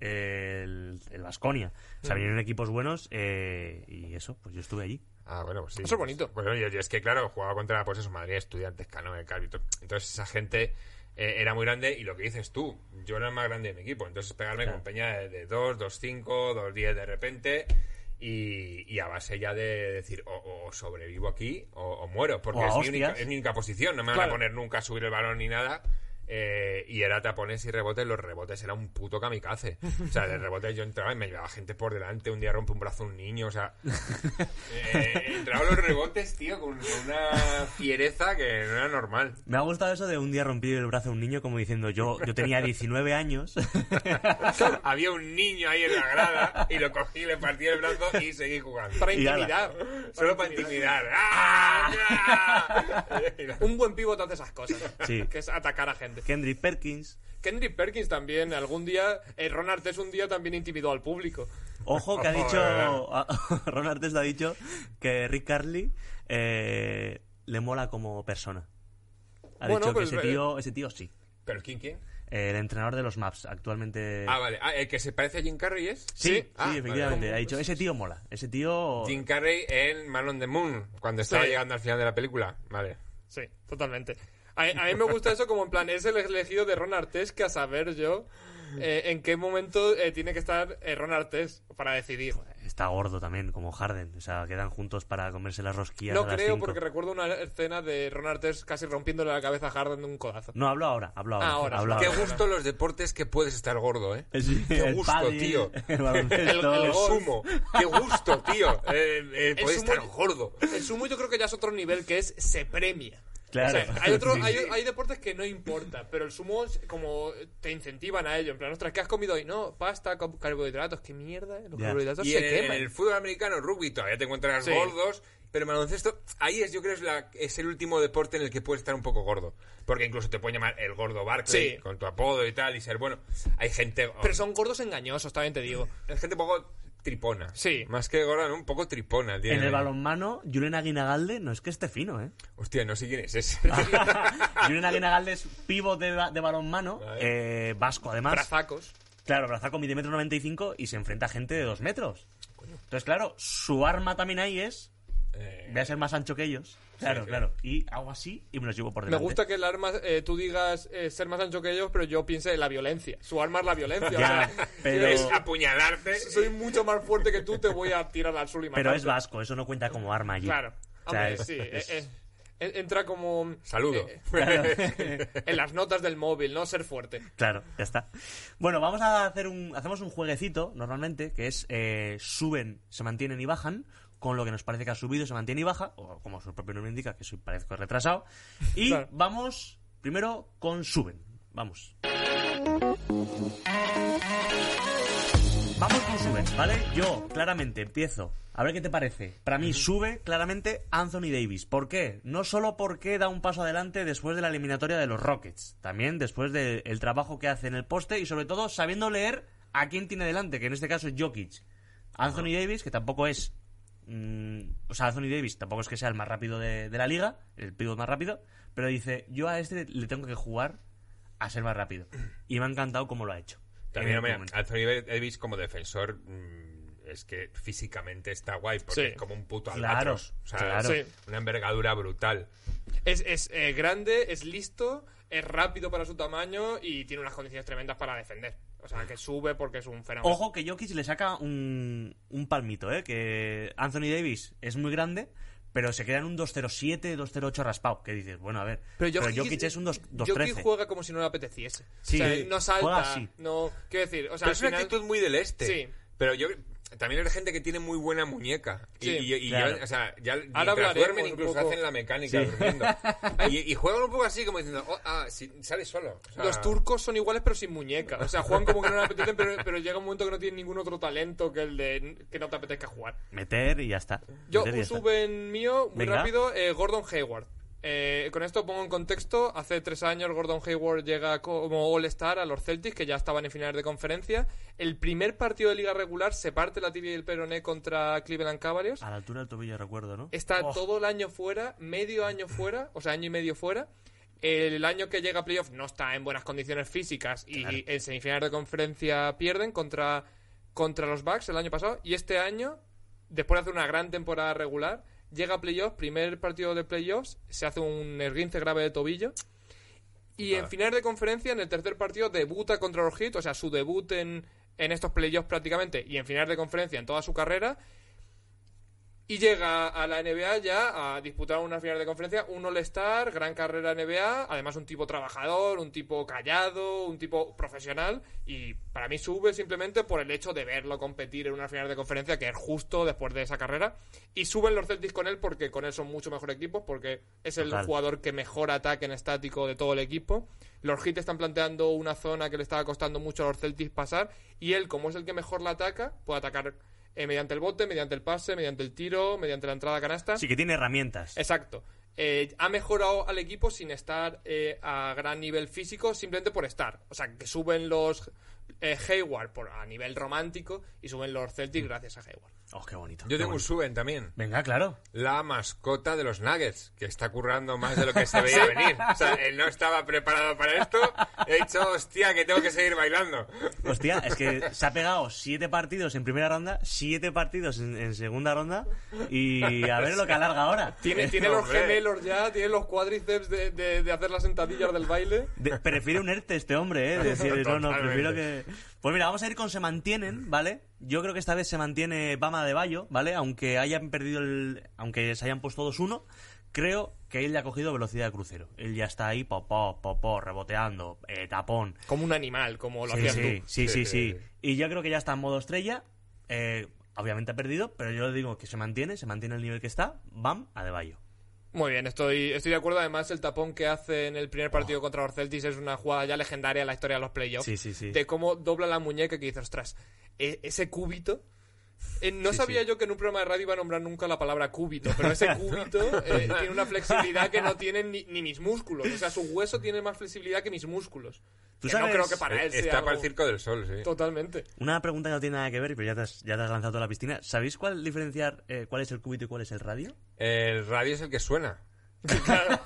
el, el Vasconia. O sea, vinieron equipos buenos eh, y eso, pues yo estuve allí. Ah, bueno, pues sí. Eso es bonito. Bueno, yo, yo es que, claro, jugaba contra, pues eso, Madrid, estudiantes, Calvi, todo. Entonces esa gente eh, era muy grande y lo que dices tú, yo era el más grande de mi equipo. Entonces pegarme Claro. con peña de, de 2, 2, 5, 2, 10 de repente y, y a base ya de decir o, o sobrevivo aquí o, o muero, porque es mi, única, es mi única posición, no me van Claro. a poner nunca a subir el balón ni nada. Eh, y era tapones y rebotes, los rebotes era un puto kamikaze. O sea, de rebotes yo entraba y me llevaba gente por delante, un día rompe un brazo un niño, o sea... eh, entraba los rebotes, tío, con, con una fiereza que no era normal. Me ha gustado eso de un día rompí el brazo a un niño como diciendo yo, yo tenía 19 años. Había un niño ahí en la grada y lo cogí, le partí el brazo y seguí jugando. Para intimidar. Solo para intimidar. ¡Ah! Un buen pivot hace esas cosas. Sí. Que es atacar a gente. Kendrick Perkins. Kendrick Perkins también, algún día, eh, Ron Artes un día también intimidó al público. Ojo que ha dicho. Ron Artest ha dicho que Rick Carly eh, le mola como persona. Ha Bueno, dicho pues, que ese tío, ese tío sí. ¿Pero quién, quién? El entrenador de los Maps, actualmente... Ah, vale. Ah, ¿El que se parece a Jim Carrey es? Sí, sí, Ah, efectivamente. vale. Ha dicho, ese tío mola. Ese tío... Jim Carrey en Man on the Moon, cuando estaba Sí. llegando al final de la película. Vale. Sí, totalmente. A, a mí me gusta eso como en plan, es el elegido de Ron Artes que a saber yo eh, en qué momento eh, tiene que estar eh, Ron Artes para decidir. Está gordo también, como Harden. O sea, quedan juntos para comerse las rosquillas No a las creo, cinco. porque recuerdo una escena de Ron Artes casi rompiéndole la cabeza a Harden de un codazo. No, hablo ahora, hablo ahora. Ah, ahora, hablo. Qué ahora. gusto los deportes que puedes estar gordo, ¿eh? Sí, Qué el gusto, pádel, tío. El. El- el sumo. Qué gusto, tío. Eh, eh, puedes sumo- estar gordo. El sumo yo creo que ya es otro nivel, que es se premia. Claro. O sea, hay, otro, hay, hay deportes que no importa, pero el sumo es como te incentivan a ello. En plan, ostras, ¿qué has comido hoy? No, pasta, carbohidratos. ¿Qué mierda? eh? Los Ya. carbohidratos Y se en, en queman. el fútbol americano, rugby, todavía te encuentras Sí. gordos. Pero en baloncesto, ahí es, yo creo, es, la- es el último deporte en el que puedes estar un poco gordo. Porque incluso te pueden llamar el gordo Barclay, Sí. con tu apodo y tal, y ser bueno. Hay gente. Pero son gordos engañosos, también te digo. Hay gente un poco tripona. Sí. Más que gorda, ¿no? un poco tripona. tiene En el ahí. balonmano, Julen Aguinagalde no es que esté fino, ¿eh? Hostia, no sé quién es ese. Julen Aguinagalde es pívot de, ba- de balonmano, eh, vasco además. Brazacos. Claro, Brazaco mide metro 95 y se enfrenta a gente de dos metros. Entonces, claro, su arma también ahí es Eh, voy a ser más ancho que ellos. Claro, Sí, claro. Y hago así y me los llevo por Me delante. gusta que el arma, eh, tú digas eh, ser más ancho que ellos, pero yo piense en la violencia. Su arma es la violencia. o Ya, sea, pero- Es apuñalarte. soy mucho más fuerte que tú, te voy a tirar al suelo y Pero matarte. es vasco, eso no cuenta como arma allí. Claro. O sea, Hombre, es- sí. es- eh, eh, entra como... Saludo. eh, Claro. en las notas del móvil, ¿no? Ser fuerte. Claro, ya está. Bueno, vamos a hacer un. Hacemos un jueguecito, normalmente, que es eh, suben, se mantienen y bajan, con lo que nos parece que ha subido, se mantiene y baja, o como su propio nombre indica, que soy parezco retrasado. Y Claro. vamos primero con suben. Vamos. Vamos con sube, ¿vale? Yo, claramente, empiezo. A ver qué te parece. Para mí, sube claramente Anthony Davis. ¿Por qué? No solo porque da un paso adelante después de la eliminatoria de los Rockets, también después del trabajo que hace en el poste y sobre todo sabiendo leer a quién tiene delante, que en este caso es Jokic. Anthony Davis, que tampoco es. Mm, o sea, Anthony Davis tampoco es que sea el más rápido de, de la liga, el pivot más rápido, pero dice: Yo a este le tengo que jugar a ser más rápido. Y me ha encantado cómo lo ha hecho. También, el momento. Anthony Davis como defensor mm, es que físicamente está guay porque Sí. es como un puto Claro, albatros. O sea, claro. Sí. una envergadura brutal. Es, es eh, grande, es listo, es rápido para su tamaño y tiene unas condiciones tremendas para defender. O sea, que sube porque es un fenómeno. Ojo que Jokic le saca un, un palmito, ¿eh? Que Anthony Davis es muy grande, pero se queda en un 2.07, 2.08 raspado. Que dices, bueno, a ver. Pero, Jokic, es un 2 Jokic 2.13. juega como si no le apeteciese. Sí, o sea, no salta, juega así. no... Quiero decir, o sea, Pero al es una final- actitud muy del este. Sí. Pero yo también hay gente que tiene muy buena muñeca. Y, Sí, y- y claro. ya, o sea, ya Ahora duermen incluso poco. hacen la mecánica durmiendo. y, y juegan un poco así como diciendo, oh, ah, sí, sale solo. O sea, Los turcos son iguales pero sin muñeca. O sea, juegan como que no le apetecen, pero, pero llega un momento que no tienen ningún otro talento que el de que no te apetezca jugar. Meter y ya está. Yo, un está. sube en mío, muy Venga. rápido, eh, Gordon Hayward. Eh, con esto pongo en contexto, hace tres años Gordon Hayward llega como All-Star a los Celtics, que ya estaban en finales de conferencia. El primer partido de liga regular se parte la tibia y el peroné contra Cleveland Cavaliers. A la altura del tobillo, recuerdo, ¿no? Está Oh, todo el año fuera, medio año fuera, o sea, año y medio fuera. El año que llega a playoff no está en buenas condiciones físicas y Claro. en semifinales de conferencia pierden contra, contra los Bucks el año pasado. Y este año, después de hacer una gran temporada regular, llega a playoff, primer partido de playoffs, se hace un esguince grave de tobillo. Y en Vale. finales de conferencia, en el tercer partido, debuta contra los Heat, o sea, su debut en, en estos playoffs prácticamente, y en finales de conferencia en toda su carrera. Y llega a la NBA ya a disputar una final de conferencia, un All-Star, gran carrera NBA, además un tipo trabajador, un tipo callado, un tipo profesional, y para mí sube simplemente por el hecho de verlo competir en una final de conferencia, que es justo después de esa carrera, y suben los Celtics con él porque con él son mucho mejor equipo, porque es el Total. jugador que mejor ataque en estático de todo el equipo. Los Heat están planteando una zona que le estaba costando mucho a los Celtics pasar, y él, como es el que mejor la ataca, puede atacar eh, mediante el bote, mediante el pase, mediante el tiro, mediante la entrada a canasta. Sí que tiene herramientas. Exacto. Eh, ha mejorado al equipo sin estar eh, a gran nivel físico, simplemente por estar. O sea, que suben los eh, Hayward por, a nivel romántico y suben los Celtics gracias a Hayward. Oh, qué bonito. Yo qué tengo un suben también. Venga, claro. La mascota de los Nuggets, que está currando más de lo que se veía venir. O sea, él no estaba preparado para esto. He dicho, hostia, que tengo que seguir bailando. Hostia, es que se ha pegado siete partidos en primera ronda, siete partidos en, en segunda ronda y a ver lo que alarga ahora. Tiene, tiene los gemelos ya, tiene los cuádriceps de, de- de hacer las sentadillas del baile. De- prefiere un ERTE este hombre, ¿eh? Decir, no, no, prefiero que... Pues mira, vamos a ir con se mantienen, ¿vale? Yo creo que esta vez se mantiene Bama de Bayo, ¿vale? Aunque hayan perdido el... Aunque se hayan puesto 2-1, creo que él ya ha cogido velocidad de crucero. Él ya está ahí, popó, popó, reboteando, eh, tapón. Como un animal, como lo Sí, hacías sí, tú. sí, sí, Sí, sí. sí. Y yo creo que ya está en modo estrella. eh, obviamente ha perdido, pero yo digo que se mantiene, se mantiene el nivel que está. Bam, a de Bayo. Muy bien, estoy, estoy de acuerdo. Además, el tapón que hace en el primer partido contra los Celtics es una jugada ya legendaria en la historia de los playoffs. Sí, sí, sí. De cómo dobla la muñeca que dices, ostras, e- ese cúbito. Eh, no Sí, sabía sí. yo que en un programa de radio iba a nombrar nunca la palabra cúbito, pero ese cúbito eh, tiene una flexibilidad que no tienen ni, ni mis músculos. O sea, su hueso tiene más flexibilidad que mis músculos. ¿Tú Que no creo que para él sea Está algo- para el circo del sol, sí. Totalmente. Una pregunta que no tiene nada que ver, pero ya te has, ya te has lanzado a la piscina. ¿Sabéis cuál diferenciar eh, cuál es el cúbito y cuál es el radio? El radio es el que suena. Claro.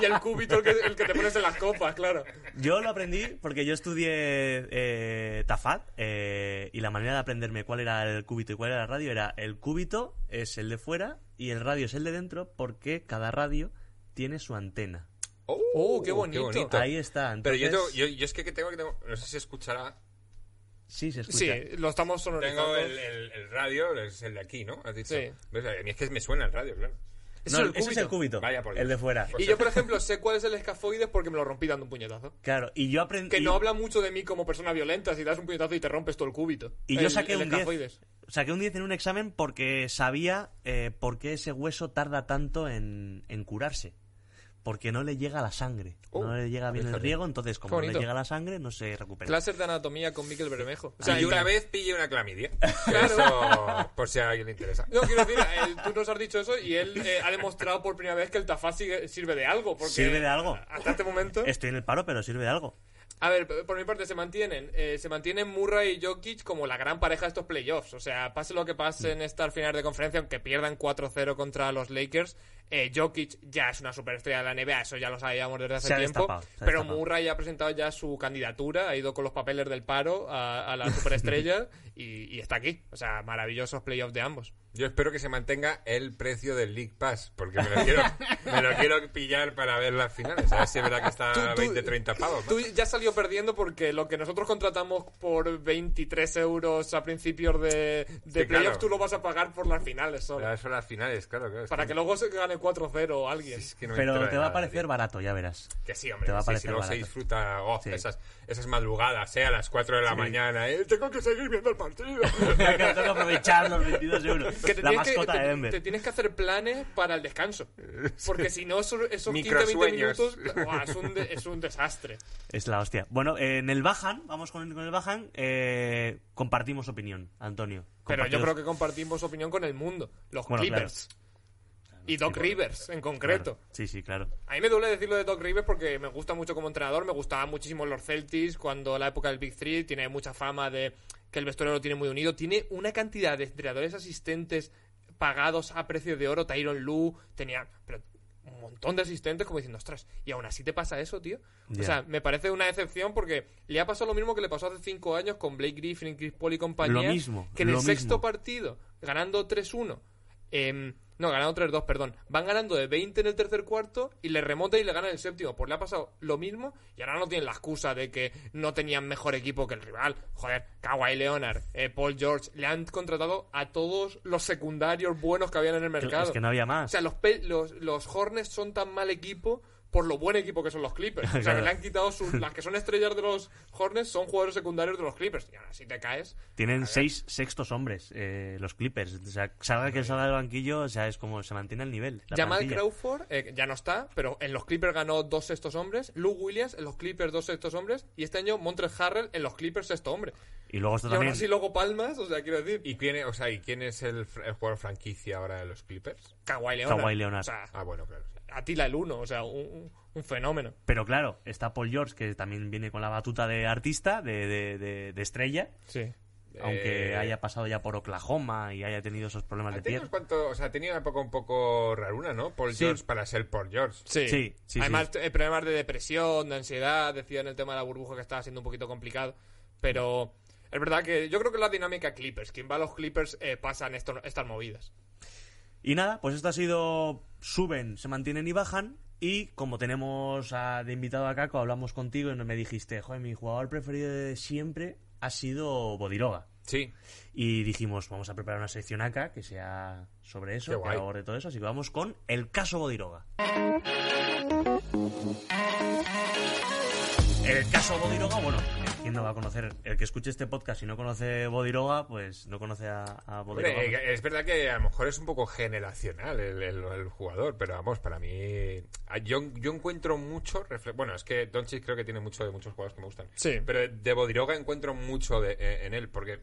Y el cúbito el que, el que te pones en las copas, claro. Yo lo aprendí porque yo estudié eh, Tafat eh, y la manera de aprenderme cuál era el cúbito y cuál era el radio era el cúbito es el de fuera y el radio es el de dentro porque cada radio tiene su antena. Oh, qué bonito. Ahí está. Pero yo, tengo- entonces- yo, yo es que tengo que tengo, no sé si escuchará. Sí, se escucha. Sí, lo estamos sonorizando. Tengo el, el- el radio, es el de aquí, ¿no? Has dicho. Sí. ¿Ves? A mí es que me suena el radio, claro. Eso No, es el ese es el cúbito. cúbito, Vaya por Dios. el de fuera. Pues Y yo, por ejemplo, sé cuál es el escafoides porque me lo rompí dando un puñetazo. Claro, y yo aprendí... Que no habla mucho de mí como persona violenta si das un puñetazo y te rompes todo el cúbito. Y El- yo saqué el un 10. escafoides. Saqué un 10 en un examen porque sabía eh, por qué ese hueso tarda tanto en, en curarse. Porque no le llega la sangre. Oh, no le llega bien el riego, entonces como no le llega la sangre, no se recupera. Clases de anatomía con Miquel Bermejo. O sea, y una vez pillé una clamidia. Claro. Eso, por si a alguien le interesa. No, quiero decir, tú nos has dicho eso y él eh, ha demostrado por primera vez que el Tafaz sigue- sirve de algo. Porque Sirve de algo. Hasta este momento. Estoy en el paro, pero sirve de algo. A ver, por mi parte se mantienen. eh, se mantienen Murray y Jokic como la gran pareja de estos playoffs. O sea, pase lo que pase en esta final de conferencia, aunque pierdan 4-0 contra los Lakers, eh, Jokic ya es una superestrella de la NBA, eso ya lo sabíamos desde hace Se ha tiempo. pero destapado. Murray ha presentado ya su candidatura, ha ido con los papeles del paro a, a la superestrella y, y está aquí. O sea, maravillosos playoffs de ambos. Yo espero que se mantenga el precio del League Pass, porque me lo quiero, me lo quiero pillar para ver las finales. A ver si es verdad que está a tú- 20, 30 pavos. Tú ya salió perdiendo porque lo que nosotros contratamos por 23 euros a principios de, de Sí, playoffs, claro. tú lo vas a pagar por las finales solo. Pero Eso las finales, claro. claro Para que luego se gane 4-0 alguien. es que no me Pero te va a parecer barato, ya verás. Que sí, hombre. te va a sí, parecer si luego se disfruta oh, Sí. esas, esas madrugadas, ¿eh? A las 4 de la mañana, ¿eh? Tengo que seguir viendo el partido. Tengo que aprovechar los 22 euros. Que te La tienes que- mascota te- de Denver. te tienes que hacer planes para el descanso. Porque si no, esos, esos 15-20 Microsueños. minutos es, un de- es un desastre. Es la hostia. Bueno, eh, en el Bajan, vamos con el, con el Bajan, eh, compartimos opinión, Antonio. Pero yo creo que compartimos opinión con el mundo. Los Bueno, Clippers. Y Doc Rivers, en concreto. Claro. Sí, sí, claro. A mí me duele decirlo de Doc Rivers porque me gusta mucho como entrenador, me gustaban muchísimo los Celtics cuando la época del Big Three, tiene mucha fama de que el vestuario lo tiene muy unido, tiene una cantidad de entrenadores asistentes pagados a precio de oro, Tyron Lu, tenía pero un montón de asistentes como diciendo, ostras, y aún así te pasa eso, tío. O sea, me parece una excepción porque le ha pasado lo mismo que le pasó hace cinco años con Blake Griffin, Chris Paul y compañía. Lo mismo, Que en el sexto partido, ganando 3-1, em, no, ganando 3-2, perdón. Van ganando de 20 en el tercer cuarto y le remontan y le ganan el séptimo. Pues le ha pasado lo mismo y ahora no tienen la excusa de que no tenían mejor equipo que el rival. Joder, Kawhi Leonard, eh, Paul George, le han contratado a todos los secundarios buenos que habían en el mercado. Es que no había O más. sea, los, los, los Hornets son tan mal equipo por lo buen equipo que son los Clippers. O sea, que le han quitado sus... Las que son estrellas de los Hornets son jugadores secundarios de los Clippers. Y ahora si te caes... Tienen seis sextos hombres, eh, los Clippers. O sea, salga que salga del banquillo, o sea, es como se mantiene el nivel. Jamal plantilla. Crawford eh, ya no está, pero en los Clippers ganó dos sextos hombres. Luke Williams en los Clippers dos sextos hombres. Y este año Montrezl Harrell en los Clippers sexto hombre. Y luego está Y también. así luego Palmas, o sea, quiero decir, ¿Y quién, es, o sea, ¿y quién es el, jugador franquicia ahora de los Clippers? Kawhi Leonard. Kawhi Leonard. O sea, Ah, bueno, claro. sí. Atila el uno, o sea, un, fenómeno. Pero claro, está Paul George, que también viene con la batuta de artista, de, de- de- de estrella. Sí. Aunque Eh, haya pasado ya por Oklahoma y haya tenido esos problemas Ha de tenido piel. unos cuantos- o sea, tenía una época un poco raruna, ¿no? Paul Sí. George para ser Paul George. Sí, Sí, sí, Además, eh, problemas de depresión, de ansiedad, decían el tema de la burbuja que estaba siendo un poquito complicado. Pero es verdad que yo creo que la dinámica Clippers, quien va a los Clippers eh, pasan esto- estas movidas. Y nada, pues esto ha sido suben, se mantienen y bajan. Y como tenemos a- de invitado a Caco, hablamos contigo y me dijiste, joder, mi jugador preferido de siempre ha sido Bodiroga. Sí. Y dijimos, vamos a preparar una sección acá que sea sobre eso, que aborde todo eso. Así que vamos con el caso Bodiroga. El caso Bodiroga, bueno, ¿quién no va a conocer? El que escuche este podcast y no conoce Bodiroga, pues no conoce a, a Bodiroga. Hombre, es verdad que a lo mejor es un poco generacional el, el- el jugador, pero vamos, para mí. ah, Yo, yo encuentro mucho. refle- Bueno, es que Doncic creo que tiene mucho de muchos jugadores que me gustan. Sí. Pero de Bodiroga encuentro mucho de- eh, en él, porque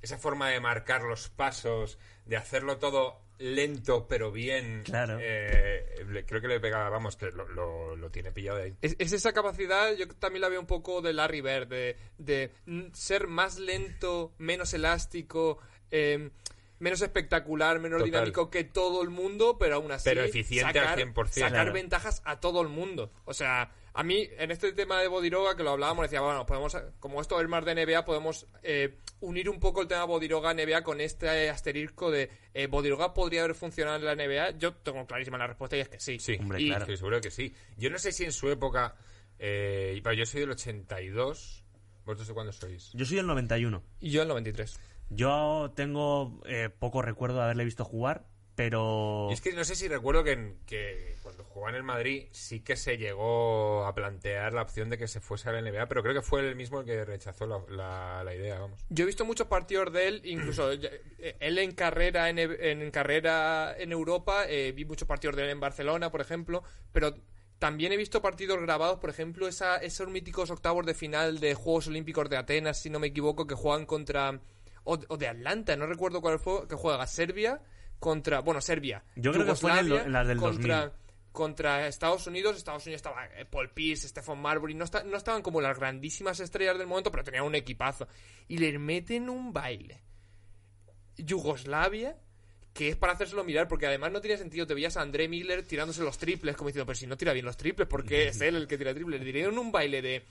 esa forma de marcar los pasos, de hacerlo todo lento pero bien. Claro. eh, creo que le pegaba, vamos, que lo, lo- lo tiene pillado de ahí. Es, es esa capacidad, yo también la veo un poco de Larry Bird, de, de ser más lento, menos elástico, eh, menos espectacular, menos Total. dinámico que todo el mundo, pero aún así Pero eficiente al sacar, 100%. sacar Claro. ventajas a todo el mundo. O sea, a mí en este tema de Bodiroga que lo hablábamos decía, bueno, podemos como esto es más de NBA, podemos eh, unir un poco el tema Bodiroga NBA con este asterisco de eh, Bodiroga podría haber funcionado en la NBA. Yo tengo clarísima la respuesta y es que sí. Sí, Hombre, y claro. sí, seguro que sí. Yo no sé si en su época. Eh, pero yo soy del 82. ¿Vosotros de cuándo sois? Yo soy el 91. Y yo el 93. Yo tengo eh, poco recuerdo de haberle visto jugar, pero... Y es que no sé si recuerdo que, en- que cuando jugaba en el Madrid sí que se llegó a plantear la opción de que se fuese a la NBA, pero creo que fue el mismo el que rechazó la, la- la idea, vamos. Yo he visto muchos partidos de él, incluso eh, él en carrera en, en carrera en Europa, eh, vi muchos partidos de él en Barcelona, por ejemplo, pero también he visto partidos grabados, por ejemplo, esa, esos míticos octavos de final de Juegos Olímpicos de Atenas, si no me equivoco, que juegan contra... O, o de Atlanta, no recuerdo cuál fue, que juega Serbia contra... Bueno, Serbia. Yo creo que fue en, las del contra, 2000. contra Estados Unidos. Estados Unidos estaba eh, Paul Pierce, Stephen Marbury. No, no estaban como las grandísimas estrellas del momento, pero tenían un equipazo. Y les meten un baile. Yugoslavia, que es para hacérselo mirar, porque además no tiene sentido. Te veías a André Miller tirándose los triples, como diciendo, pero si no tira bien los triples, porque es él el que tira triples. Le dieron un baile de,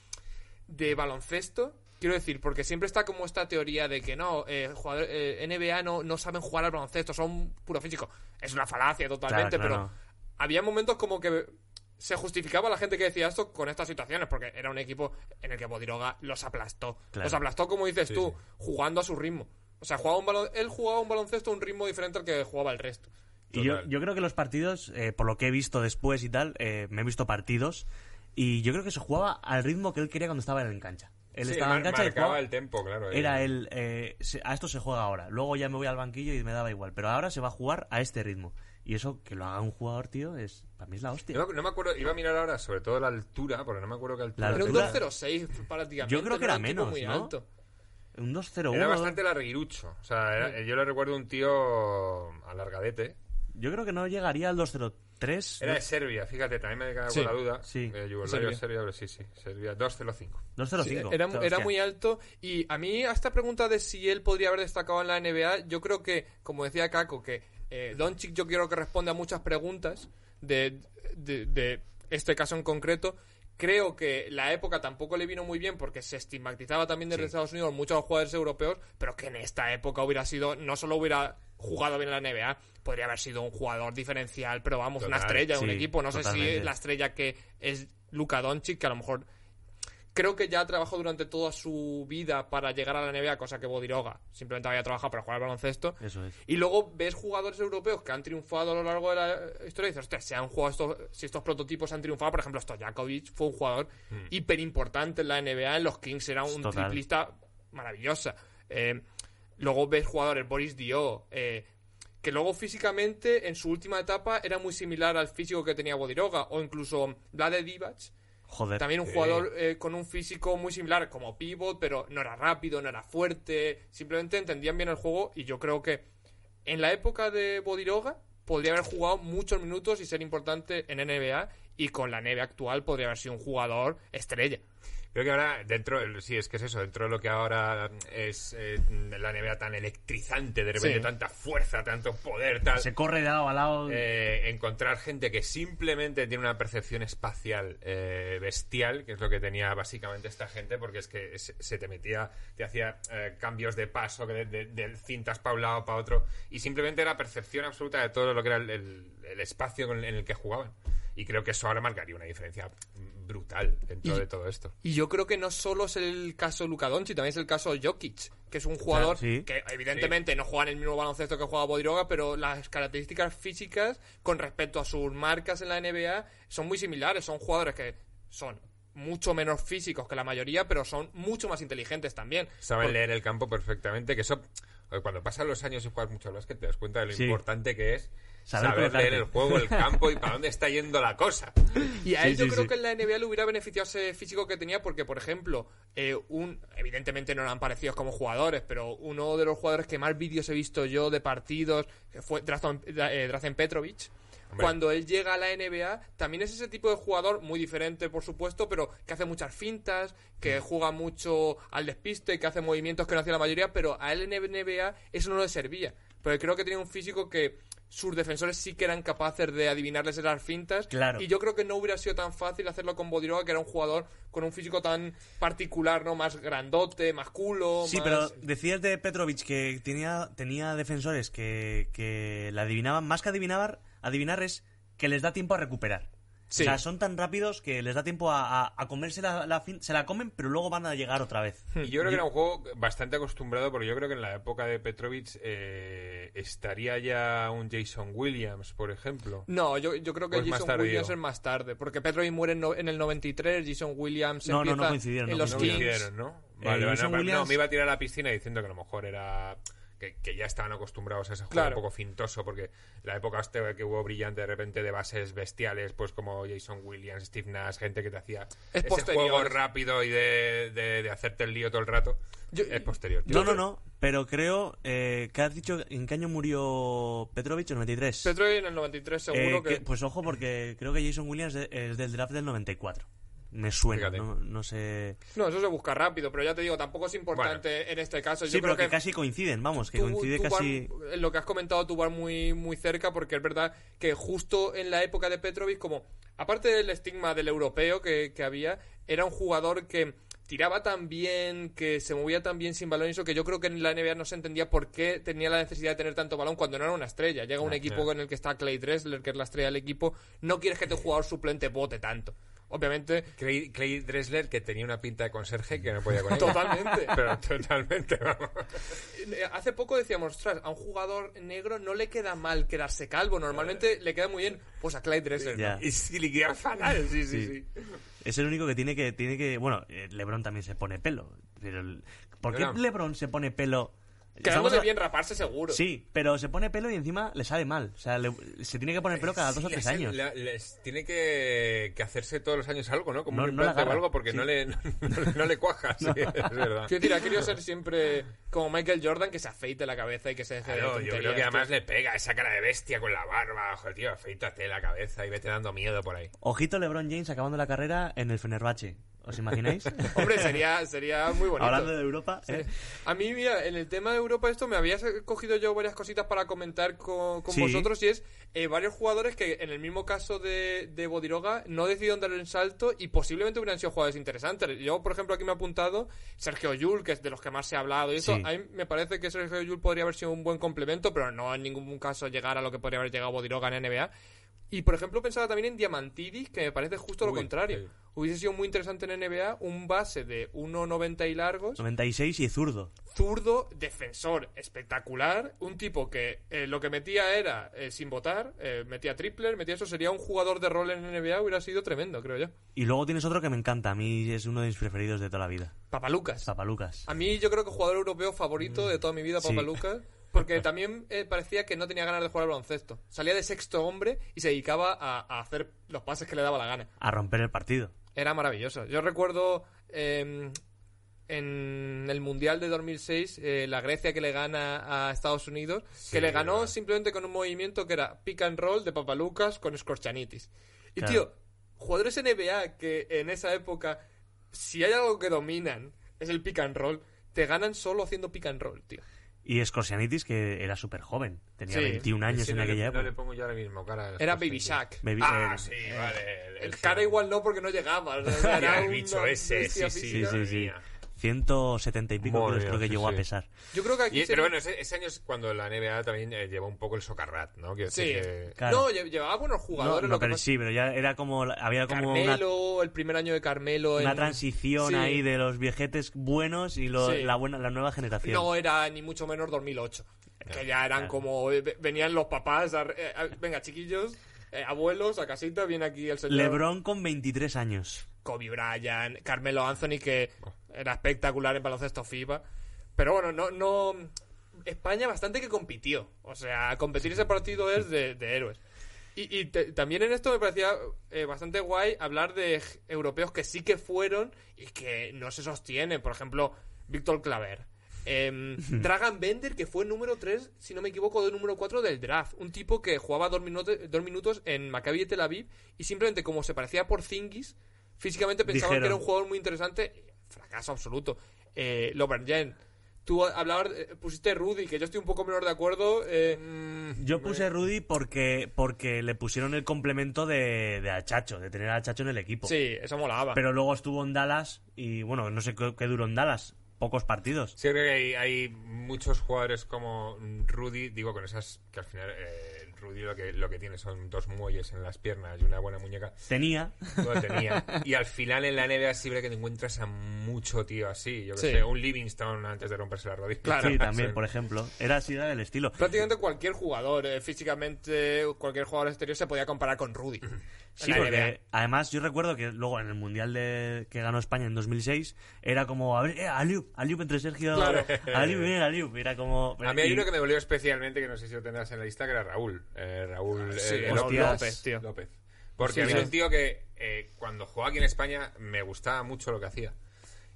de baloncesto. Quiero decir, porque siempre está como esta teoría de que no, eh, jugador- eh, NBA no, no saben jugar al baloncesto, son puro físico. Es una falacia totalmente, Claro, claro. pero había momentos como que se justificaba la gente que decía esto con estas situaciones, porque era un equipo en el que Bodiroga los aplastó. Claro. Los aplastó, como dices Sí, tú, sí. jugando a su ritmo. O sea, jugaba un balon- él jugaba un baloncesto a un ritmo diferente al que jugaba el resto. Y yo, yo creo que los partidos, eh, por lo que he visto después y tal, eh, me he visto partidos, y yo creo que se jugaba al ritmo que él quería cuando estaba en cancha. Él Sí, estaba en cancha y jugaba- el tempo, claro. Era el... eh, a esto se juega ahora. Luego ya me voy al banquillo y me daba igual. Pero ahora se va a jugar a este ritmo. Y eso, que lo haga un jugador, tío, es para mí es la hostia. No, me- no me acuerdo, iba a mirar ahora sobre todo la altura, porque no me acuerdo qué altura. La Era un altura- 2-0-6 prácticamente. Yo creo que no era menos, muy ¿no? alto. Un 2-0-1. Era bastante larguirucho. O sea, era- yo le recuerdo un tío alargadete. Yo creo que no llegaría al 2-0-3. Era de Serbia, fíjate, también me quedaba Sí, con la duda. sí. Eh, Yugoslavia, Serbia. Serbia, pero sí, sí. Serbia 2-0-5. 2-0-5. Sí, era, era muy alto y a mí a esta pregunta de si él podría haber destacado en la NBA, yo creo que, como decía Kako, que eh, Doncic yo quiero que responda a muchas preguntas de, de- de este caso en concreto. Creo que la época tampoco le vino muy bien porque se estigmatizaba también desde Sí. Estados Unidos muchos jugadores europeos, pero que en esta época hubiera sido, no solo hubiera jugado bien en la NBA, podría haber sido un jugador diferencial, pero vamos, una estrella de un equipo. No sé si la estrella que es Luka Doncic, que a lo mejor creo que ya trabajó durante toda su vida para llegar a la NBA, cosa que Bodiroga simplemente había trabajado para jugar al baloncesto. Eso es. Y luego ves jugadores europeos que han triunfado a lo largo de la historia y dices, hostia, si, han jugado estos, si estos prototipos han triunfado, por ejemplo, Stojakovic fue un jugador hiper importante en la NBA, en los Kings era un Total. triplista maravillosa. Eh, luego ves jugadores, Boris Dio, eh, que luego físicamente en su última etapa era muy similar al físico que tenía Bodiroga, o incluso Vlade Divac, Joder. también un Sí. jugador eh, con un físico muy similar como pivot, pero no era rápido, no era fuerte. Simplemente entendían bien el juego y yo creo que en la época de Bodiroga podría haber jugado muchos minutos y ser importante en NBA y con la NBA actual podría haber sido un jugador estrella. Creo que ahora, dentro, sí, es que es eso, dentro de lo que ahora es eh, la nevera tan electrizante, de repente Sí. tanta fuerza, tanto poder, tal. Se corre de lado a lado. eh, encontrar gente que simplemente tiene una percepción espacial eh, bestial, que es lo que tenía básicamente esta gente, porque es que se, te metía, te hacía eh, cambios de paso, de, de- de cintas para un lado, para otro, y simplemente era percepción absoluta de todo lo que era el, el- el espacio en el que jugaban. Y creo que eso ahora marcaría una diferencia brutal dentro Y- de todo esto. Y yo creo que no solo es el caso de Luka Doncic, también es el caso de Jokic, que es un jugador sí. que evidentemente no juega en el mismo baloncesto que juega Bodiroga, pero las características físicas con respecto a sus marcas en la NBA son muy similares. Son jugadores que son mucho menos físicos que la mayoría, pero son mucho más inteligentes también. Saben Por- leer el campo perfectamente, que eso, oye, cuando pasan los años y juegas mucho al básquet, te das cuenta de lo Sí. importante que es Saber saber, leer el juego, el campo y para dónde está yendo la cosa. Y a Sí, él yo sí, creo sí. que en la NBA le hubiera beneficiado ese físico que tenía porque, por ejemplo, eh, un evidentemente no eran parecidos como jugadores, pero uno de los jugadores que más vídeos he visto yo de partidos fue Drazen, eh, Drazen Petrovic. Hombre. Cuando él llega a la NBA, también es ese tipo de jugador, muy diferente por supuesto, pero que hace muchas fintas, que juega mucho al despiste, que hace movimientos que no hacía la mayoría, pero a él en NBA eso no le servía. Porque creo que tenía un físico que sus defensores sí que eran capaces de adivinarles esas fintas. Claro. Y yo creo que no hubiera sido tan fácil hacerlo con Bodiroga, que era un jugador con un físico tan particular, ¿no? Más grandote, más culo, Sí, más- pero decías de Petrovic que tenía, tenía defensores que, que la adivinaban. Más que adivinar, adivinar es que les da tiempo a recuperar. Sí. O sea, son tan rápidos que les da tiempo a, a- a comerse la, la fin- Se la comen, pero luego van a llegar otra vez. Y yo creo que era un juego bastante acostumbrado, porque yo creo que en la época de Petrovic eh, estaría ya un Jason Williams, por ejemplo. No, yo, yo creo que Pues Jason. Williams es más tarde, porque Petrovic muere en, no- en el 93, Jason Williams No, no, empieza no coincidieron, en no los No Kings. coincidieron, ¿no? Eh, Vale, no, Williams- no, me iba a tirar a la piscina diciendo que a lo mejor era que, que ya estaban acostumbrados a ese juego Claro. un poco fintoso, porque la época este que hubo brillante de repente de bases bestiales, pues como Jason Williams, Steve Nash, gente que te hacía Es ese posterior. juego rápido y de, de- de hacerte el lío todo el rato, Yo- es posterior. tío. No, no, no, pero creo eh, que has dicho en qué año murió Petrovich, en 93. Petro en el 93 seguro Eh, que... que- Pues ojo, porque creo que Jason Williams es es del draft del 94. Me suena, no, no sé. No, eso se busca rápido, pero ya te digo, tampoco es importante en este caso. Sí, pero que, casi coinciden, vamos, que tú- coincide tú casi. vas- lo que has comentado tú vas muy, muy cerca porque es verdad que justo en la época de Petrovic, como aparte del estigma del europeo que, que había, era un jugador que tiraba tan bien, que se movía tan bien sin balón y eso, que yo creo que en la NBA no se entendía por qué tenía la necesidad de tener tanto balón cuando no era una estrella. Llega un Ah, equipo en el que está Clay Dressler, que es la estrella del equipo, no quieres que tu jugador suplente bote tanto. Obviamente, Clay, Clay Dressler que tenía una pinta de conserje que no podía con ella. totalmente. Pero totalmente, vamos. Eh, Hace poco decíamos, ostras, a un jugador negro no le queda mal quedarse calvo. Normalmente le queda muy bien. Pues a Clyde Dressler. Y si le queda fatal, sí, sí, Sí. sí. Es el único que tiene que. tiene que Bueno, eh, LeBron también se pone pelo. Pero el- ¿Por qué. LeBron se pone pelo? Quedándose Estamos a- bien raparse seguro. Sí, pero se pone pelo y encima le sale mal. O sea, le- se tiene que poner pelo cada dos o tres les- años. le- les tiene que, que hacerse todos los años algo, ¿no? Como No- un no implante o algo porque sí. no, le, no, no- no le cuaja, sí, es verdad. Quiero decir, ha querido ser siempre como Michael Jordan, que se afeite la cabeza y que se deje de yo creo que además le pega esa cara de bestia con la barba. Joder, tío, afeítate la cabeza y vete dando miedo por ahí. Ojito LeBron James acabando la carrera en el Fenerbahce. ¿Os imagináis? Hombre, sería, sería muy bonito. Hablando de Europa, Sí. ¿eh? A mí, mira, en el tema de Europa esto me había cogido yo varias cositas para comentar con, con Sí. vosotros y es eh, varios jugadores que en el mismo caso de, de Bodiroga no decidieron dar el salto y posiblemente hubieran sido jugadores interesantes. Yo, por ejemplo, aquí me he apuntado Sergio Yul, que es de los que más se ha hablado y eso. Sí. A mí me parece que Sergio Yul podría haber sido un buen complemento, pero no en ningún caso llegar a lo que podría haber llegado Bodiroga en NBA. Y por ejemplo pensaba también en Diamantidis, que me parece justo lo Uy, contrario. sí. Hubiese sido muy interesante en NBA un base de 1.90 y largos 96 y zurdo. zurdo, defensor espectacular, un tipo que eh, lo que metía era eh, sin votar, eh, metía tripler, metía eso, sería un jugador de rol en NBA, hubiera sido tremendo, creo yo. Y luego tienes otro que me encanta. A mí es uno de mis preferidos de toda la vida. Papalucas. Papalucas. A mí yo creo que jugador europeo favorito de toda mi vida, Sí. Porque también eh, parecía que no tenía ganas de jugar al baloncesto. Salía de sexto hombre y se dedicaba a, a hacer los pases que le daba la gana. A romper el partido. Era maravilloso. Yo recuerdo eh, en el Mundial de 2006 eh, la Grecia que le gana a Estados Unidos, que le ganó verdad. simplemente con un movimiento que era pick and roll de Papalucas con Skorchanitis. Y Claro. tío, jugadores NBA que en esa época, si hay algo que dominan, es el pick and roll, te ganan solo haciendo pick and roll, tío. Y Scorsianitis, que era súper joven. Tenía Sí. 21 años Sí, en no le- aquella No le época. pongo yo ahora mismo cara. Era Baby. Shaq. Baby- Ah, eh, sí, vale. el- El el- cara igual no porque no llegaba. o sea, era el bicho ese, sí, sí, Sí, sí, sí. Mía. 170 y pico kilos creo que sí, llegó a sí. pesar. Yo creo que aquí Y- sería- pero bueno, ese, ese año es cuando la NBA también eh, llevó un poco el socarrat, ¿no? Quiero Sí. que- Claro. No, lle- llevaba buenos No, jugadores. no, lo que pero pasa- sí, pero ya era como. Había como una, Carmelo, el primer año de Carmelo. una en- transición Sí. ahí de los viejetes buenos y lo- Sí. la, buena, la nueva generación. No era ni mucho menos 2008. Que ya eran Claro. como. eh, ve- Venían los papás. a- eh, a- venga, chiquillos, eh, abuelos, a casita, viene aquí el señor. LeBron con 23 años. Kobe Bryant, Carmelo Anthony, que era espectacular en baloncesto FIBA. Pero bueno, no. no España bastante que compitió. O sea, competir ese partido es de, de héroes. Y, y te- también en esto me parecía eh, bastante guay hablar de europeos que sí que fueron y que no se sostienen. Por ejemplo, Víctor Claver. Em, Dragan Bender, que fue número 3, si no me equivoco, de número 4 del draft. Un tipo que jugaba dos minutos, dos minutos en Maccabi de Tel Aviv y simplemente como se parecía por Zingis, físicamente pensaban Dijeron. que era un jugador muy interesante. Fracaso absoluto. Eh, Lobergen. Tú hablabas, eh, pusiste Rudy, que yo estoy un poco menos de acuerdo. eh, Mm, Yo puse Rudy porque, porque le pusieron el complemento de, de Achacho, de tener a Achacho en el equipo. sí, eso molaba. Pero luego estuvo en Dallas y bueno, no sé qué, qué duró en Dallas. Pocos partidos. Sí, creo que hay, hay muchos jugadores como Rudy, digo, con esas que al final eh, Rudy lo que, lo que tiene son dos muelles en las piernas y una buena muñeca. Tenía. Tenía. Y al final en la NBA siempre que te encuentras a mucho tío así. Yo que Sí. sé, un Livingstone antes de romperse la rodilla. Claro. Sí, también, por ejemplo. Era así, era del estilo. Prácticamente cualquier jugador, eh, físicamente, cualquier jugador exterior se podía comparar con Rudy. Sí, porque además yo recuerdo que luego en el Mundial de, que ganó España en 2006 era como, a ver, eh, Aliup, Aliup entre Sergio, Claro. Aliup, mira, era como... A mí hay uno que me volvió especialmente, que no sé si lo tendrás en la lista, que era Raúl. Eh, Raúl Sí, eh, Raúl hostias. López, tío. López. Porque Sí, a mí sí. era un tío que eh, cuando jugaba aquí en España me gustaba mucho lo que hacía.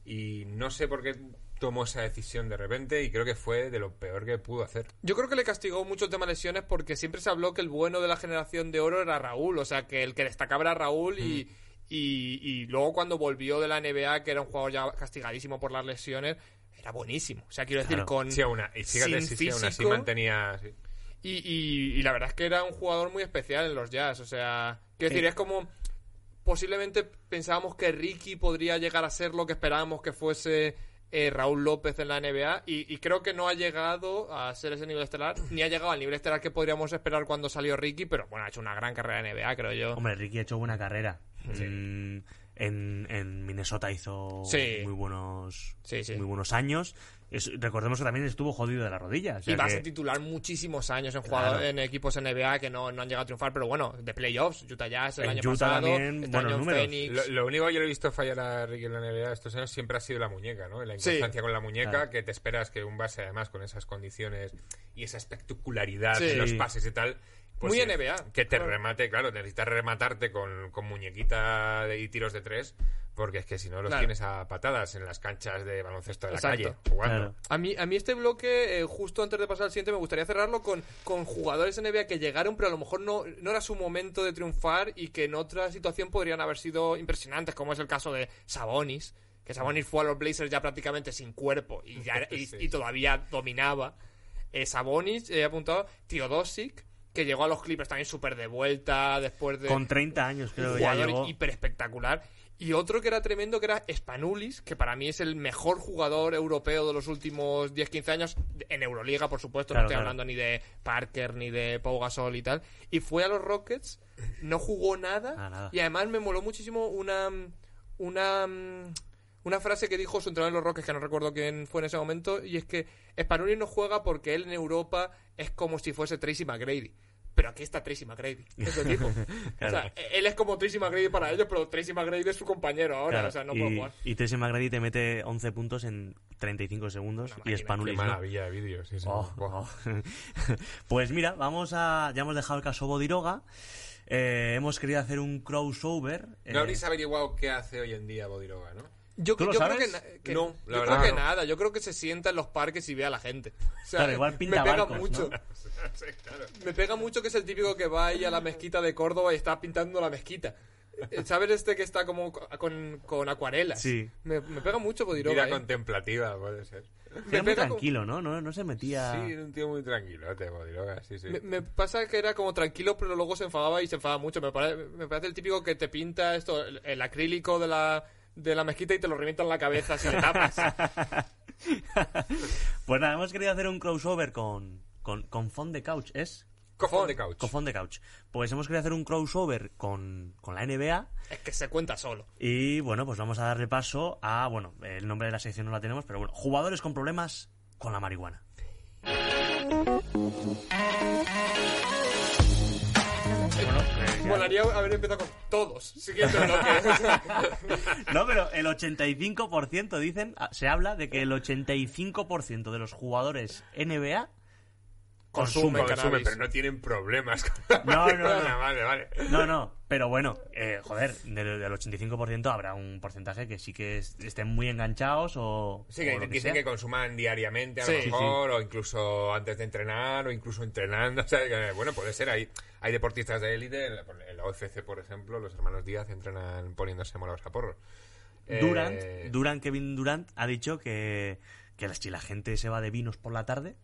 Y no sé por qué tomó esa decisión de repente y creo que fue de lo peor que pudo hacer. Yo creo que le castigó mucho el tema lesiones porque siempre se habló que el bueno de la generación de oro era Raúl, o sea, que el que destacaba era Raúl y, y, y luego cuando volvió de la NBA, que era un jugador ya castigadísimo por las lesiones, era buenísimo. O sea, quiero decir, Claro. con... Sí, aún, y fíjate Sin si sí, aún así físico. mantenía... sí. Y, y- y la verdad es que era un jugador muy especial en los Jazz. O sea, quiero Sí. decir, es como. Posiblemente pensábamos que Ricky podría llegar a ser lo que esperábamos que fuese eh, Raúl López en la NBA. Y, y creo que no ha llegado a ser ese nivel estelar, ni ha llegado al nivel estelar que podríamos esperar cuando salió Ricky. Pero bueno, ha hecho una gran carrera en NBA, creo yo. Hombre, Ricky ha hecho buena carrera. Mm, en, en Minnesota hizo Sí. muy buenos Sí, sí. muy buenos años. Es- recordemos que también estuvo jodido de la rodilla. o sea y va a ser titular muchísimos años en, jugador- Claro. en equipos NBA que no, no han llegado a triunfar, pero bueno, de playoffs, Utah Jazz el En año Utah pasado, también, este año. Lo, lo único que yo le he visto fallar a Ricky en la NBA estos años siempre ha sido la muñeca, ¿no? La Sí. inconstancia con la muñeca, Claro. que te esperas que un base, además, con esas condiciones y esa espectacularidad Sí. en los pases y tal. Pues Muy sí, NBA. Que te remate, claro, necesitas rematarte con, con muñequita de- y tiros de tres, porque es que si no los Claro. tienes a patadas en las canchas de baloncesto de la Exacto. calle jugando. Claro. A mí, a mí este bloque, eh, justo antes de pasar al siguiente, me gustaría cerrarlo con, con jugadores NBA que llegaron, pero a lo mejor no, no era su momento de triunfar y que en otra situación podrían haber sido impresionantes, como es el caso de Sabonis, que Sabonis fue a los Blazers ya prácticamente sin cuerpo y, ya, era- y, Sí. y todavía dominaba. Eh, Sabonis, he apuntado, Teodosic, que llegó a los Clippers también súper de vuelta después de Con 30 años creo que ya llegó. hiper espectacular. Y otro que era tremendo, que era Spanulis, que para mí es el mejor jugador europeo de los últimos 10-15 años, en Euroliga, por supuesto, Claro, no estoy claro. hablando ni de Parker, ni de Pau Gasol y tal. Y fue a los Rockets, no jugó nada, Ah, nada. y además me moló muchísimo una... una una frase que dijo su entrenador en los Rockets, que no recuerdo quién fue en ese momento, y es que Spanulis no juega porque él en Europa es como si fuese Tracy McGrady. Pero aquí está Tracy McGrady, ese tipo. Claro. O sea, él es como Tracy McGrady para ellos, pero Tracy McGrady es su compañero ahora, Claro, o sea, no y, puede jugar. y Tracy McGrady te mete 11 puntos en 35 segundos y máquina, Qué maravilla de vídeos. sí, sí. Oh, oh. pues mira, vamos a. Ya hemos dejado el caso Bodiroga. Eh, hemos querido hacer un crossover. eh, No habréis averiguado qué hace hoy en día Bodiroga, ¿no? Yo, ¿Tú lo yo creo que, No, la yo verdad creo que no. nada. Yo creo que se sienta en los parques y ve a la gente. O sea, Claro, igual pinta me pega barcos, mucho. ¿no? Sí, claro. Me pega mucho que es el típico que va ahí a la mezquita de Córdoba y está pintando la mezquita. Eh, ¿Sabes este que está como co- con, con acuarelas? Sí. Me, me pega mucho Bodiroga. Vida ¿eh? contemplativa, puede ser. Me Era muy como- tranquilo, ¿no? ¿no? No se metía. Sí, era un tío muy tranquilo, te Bodiroga, sí, sí. Me, me pasa que era como tranquilo, pero luego se enfadaba y se enfadaba mucho. Me, pare- me parece el típico que te pinta esto, el, el acrílico de la, de la mezquita y te lo revienta en la cabeza si le tapas. Pues nada, hemos querido hacer un crossover con, con, con Fond de Couch, ¿es? Cofón de couch. Con Fond de Couch. Pues hemos querido hacer un crossover con, con la NBA. es que se cuenta solo. Y bueno, pues vamos a darle paso a. Bueno, el nombre de la sección no la tenemos, pero bueno, jugadores con problemas con la marihuana. Bueno, eh, Molaría haber empezado con todos. Siguiente bloque. No, pero el 85% dicen, ah, se habla de que el 85% de los jugadores NBA Consumen consumen. Pero no tienen problemas con la No, no, no. Vale, vale. No, no, pero bueno, eh, joder, del, del 85% habrá un porcentaje que sí que es- estén muy enganchados o. Sí, que o lo que dicen sea. que consuman diariamente a Sí. lo Sí, mejor, o incluso antes de entrenar, o incluso entrenando. O sea, que, bueno, puede ser. Hay, hay deportistas de élite, en la, en la OFC, por ejemplo, los hermanos Díaz entrenan poniéndose molavos a porros. Durant, Eh, Durant, Kevin Durant ha dicho que, que si la gente se va de vinos por la tarde,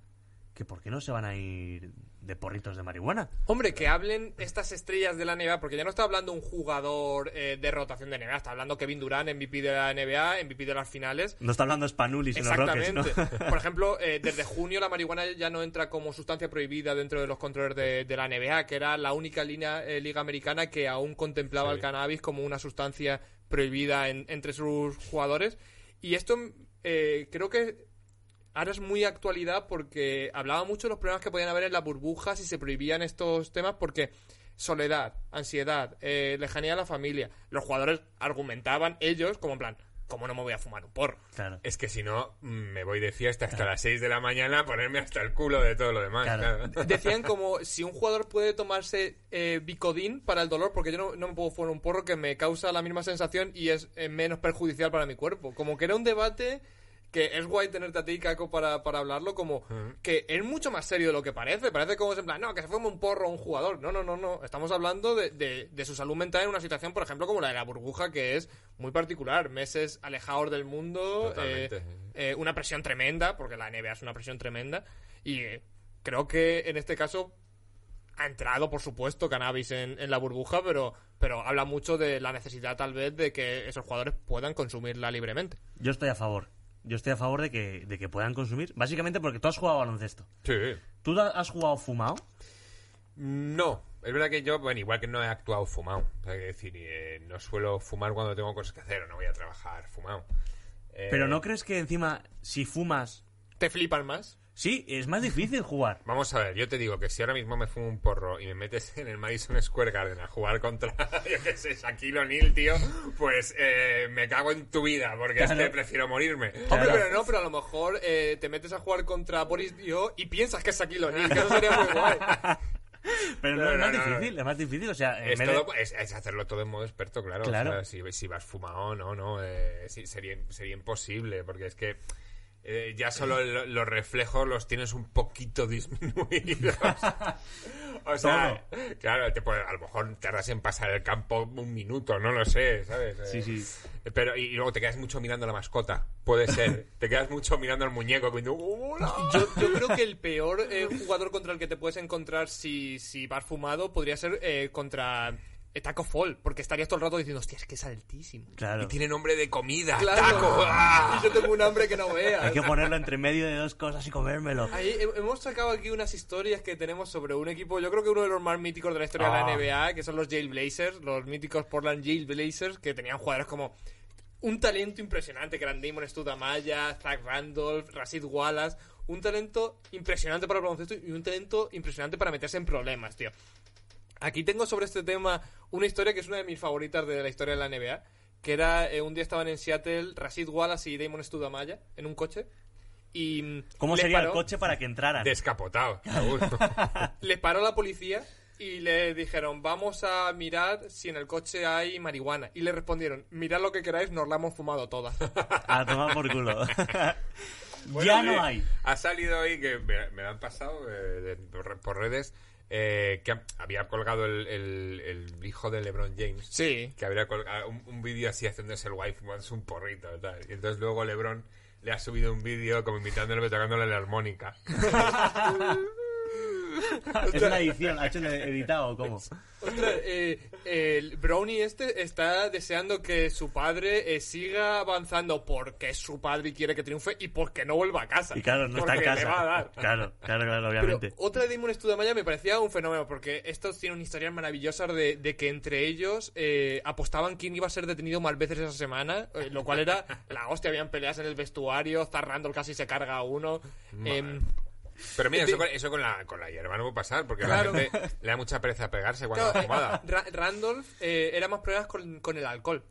que por qué no se van a ir de porritos de marihuana. Hombre, que hablen estas estrellas de la NBA, porque ya no está hablando un jugador eh, de rotación de NBA, está hablando Kevin Durant, MVP de la NBA, MVP de las finales. No está hablando Spanulis en los Rockets, ¿no? Exactamente. Por ejemplo, eh, desde junio la marihuana ya no entra como sustancia prohibida dentro de los controles de, de la NBA, que era la única línea, eh, liga americana que aún contemplaba Sí. el cannabis como una sustancia prohibida en- entre sus jugadores. Y esto creo que ahora es muy actualidad porque hablaba mucho de los problemas que podían haber en la burbuja si se prohibían estos temas porque soledad, ansiedad, eh, lejanía de la familia. Los jugadores argumentaban ellos como en plan, ¿cómo no me voy a fumar un porro? Claro. Es que si no, mm, me voy de fiesta hasta las 6 de la mañana a ponerme hasta el culo de todo lo demás. Claro. Decían como si un jugador puede tomarse eh, Bicodin para el dolor, porque yo no, no me puedo fumar un porro que me causa la misma sensación y es eh, menos perjudicial para mi cuerpo. Como que era un debate que es guay tenerte a ti, Caco, para, para hablarlo, como que es mucho más serio de lo que parece. Parece como es en plan, no, que se fume un porro a un jugador. No, no, no, no. Estamos hablando de, de- de su salud mental en una situación, por ejemplo, como la de la burbuja, que es muy particular. Meses alejados del mundo, eh, eh, una presión tremenda, porque la NBA es una presión tremenda. Y eh, creo que en este caso ha entrado, por supuesto, cannabis en, en la burbuja, pero, pero habla mucho de la necesidad, tal vez, de que esos jugadores puedan consumirla libremente. Yo estoy a favor. Yo estoy a favor de que, de que puedan consumir. Básicamente porque tú has jugado baloncesto. Sí. ¿Tú has jugado fumado? No, es verdad que yo, bueno, igual que no he actuado fumado. Es decir, eh, no suelo fumar cuando tengo cosas que hacer o no voy a trabajar fumado. Eh, Pero ¿no crees que encima, si fumas... ¿Te flipan más? Sí, es más difícil jugar. Vamos a ver, yo te digo que si ahora mismo me fumo un porro y me metes en el Madison Square Garden a jugar contra, yo qué sé, Shaquille O'Neal, tío, pues eh, me cago en tu vida, porque es que prefiero morirme. Hombre, Claro. pero no, pero a lo mejor eh, te metes a jugar contra Boris Dio y piensas que es Shaquille O'Neal, que eso sería muy guay. Pero no, No, es más difícil, es más difícil. O sea, Es, vez de- todo- es- es hacerlo todo en modo experto, claro. Claro. O sea, si, si vas fumado, no, no. eh, sí, sería, sería imposible, porque es que eh, ya solo lo- los reflejos los tienes un poquito disminuidos. o sea, claro, te puede- a lo mejor tardas en pasar el campo un minuto, no lo sé, ¿sabes? Eh, Sí, sí. Pero, y, y luego te quedas mucho mirando a la mascota. Puede ser. te quedas mucho mirando al muñeco. Como, "Hola". Yo, yo creo que el peor eh, jugador contra el que te puedes encontrar si, si vas fumado podría ser eh, contra Taco Fall, porque estarías todo el rato diciendo, hostia, es que es altísimo. Claro. Y tiene nombre de comida. Claro. Taco. ¡Ah! Y yo tengo un hambre que no veas. Hay que ponerlo entre medio de dos cosas y comérmelo. Ahí hemos sacado aquí unas historias que tenemos sobre un equipo, yo creo que uno de los más míticos de la historia Ah. de la NBA, que son los Jailblazers, los míticos Portland Jailblazers, que tenían jugadores como un talento impresionante, que eran Damon Studamaya, Zach Randolph, Rashid Wallace, un talento impresionante para el baloncesto y un talento impresionante para meterse en problemas, tío. Aquí tengo sobre este tema una historia que es una de mis favoritas de la historia de la NBA, que era eh, un día estaban en Seattle Rashid Wallace y Damon Studamaya en un coche y mm, ¿Cómo les sería el paró- coche para que entraran? Descapotado. les paró la policía y le dijeron, vamos a mirar si en el coche hay marihuana. Y le respondieron, mirad lo que queráis, nos la hemos fumado todas. A tomar por culo. Bueno, ya no hay. Ha salido hoy que me, me lo han pasado eh, de- por redes eh, que había colgado el, el- el hijo de LeBron James. Sí. Que habría colgado un, un vídeo así haciéndose el wife fumándose un porrito y tal. Y entonces luego LeBron le ha subido un vídeo como invitándole tocándole la armónica. Es una edición, ha hecho editado, ¿cómo? Ostras, eh, el Brownie este está deseando que su padre eh, siga avanzando porque su padre quiere que triunfe y porque no vuelva a casa. Y claro, no está en casa. le va a dar. Claro, claro, claro, Pero obviamente. otra de Damon Studamaya me parecía un fenómeno porque estos tienen historias maravillosas de, de que entre ellos eh, apostaban quién iba a ser detenido más veces esa semana, eh, lo cual era la hostia, habían peleas en el vestuario, Zar Randall casi se carga a uno. Pero mira, eso, con, eso con la, con la hierba no puede pasar, porque Claro. la gente le da mucha pereza pegarse cuando la fumada. Ra- Randolph eh, era más problemas con, con el alcohol.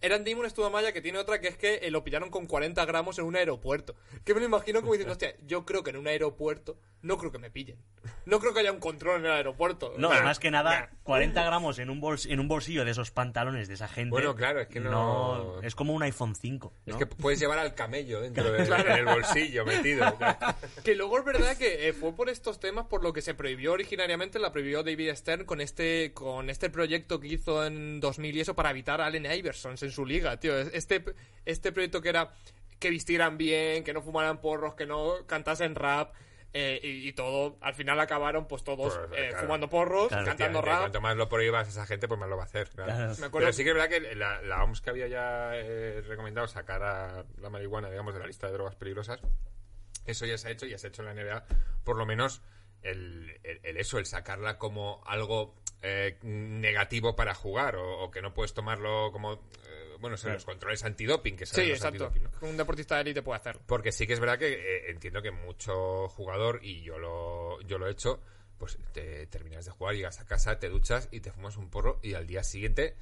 Era Damon Studamaya que tiene otra que es que eh, lo pillaron con 40 gramos en un aeropuerto. Que me lo imagino como diciendo, hostia, yo creo que en un aeropuerto no creo que me pillen. No creo que haya un control en el aeropuerto. No, Nah, más que nada, nah. 40 gramos en un, bols- en un bolsillo de esos pantalones de esa gente. Bueno, claro, es que no- es como un iPhone 5. Es ¿no? que puedes llevar al camello dentro del en el bolsillo metido. Que luego es verdad que eh, fue por estos temas por lo que se prohibió originariamente, la prohibió David Stern con este con este proyecto que hizo en 2000 y eso para evitar a Allen Iverson en su liga, tío. Este, este proyecto que era que vistieran bien, que no fumaran porros, que no cantasen rap. eh, y, y todo, al final acabaron pues todos Pues, eh, claro. fumando porros, Claro. cantando rap. Cuanto más lo prohíbas a esa gente, pues más lo va a hacer. claro. Claro. Me acuerdo- Pero sí que es verdad que la, la OMS que había ya eh, recomendado sacar a la marihuana, digamos, de la lista de drogas peligrosas, eso ya se ha hecho, ya se ha hecho en la NBA, por lo menos el, el- el eso, el sacarla como algo eh, negativo para jugar, o, o que no puedes tomarlo como, eh, bueno, son los controles antidoping, que son Sí, los exacto. antidoping, ¿no? Un deportista de élite puede hacerlo. Porque sí que es verdad que eh, entiendo que mucho jugador, y yo lo, yo lo he hecho, pues te terminas de jugar, llegas a casa, te duchas y te fumas un porro y al día siguiente,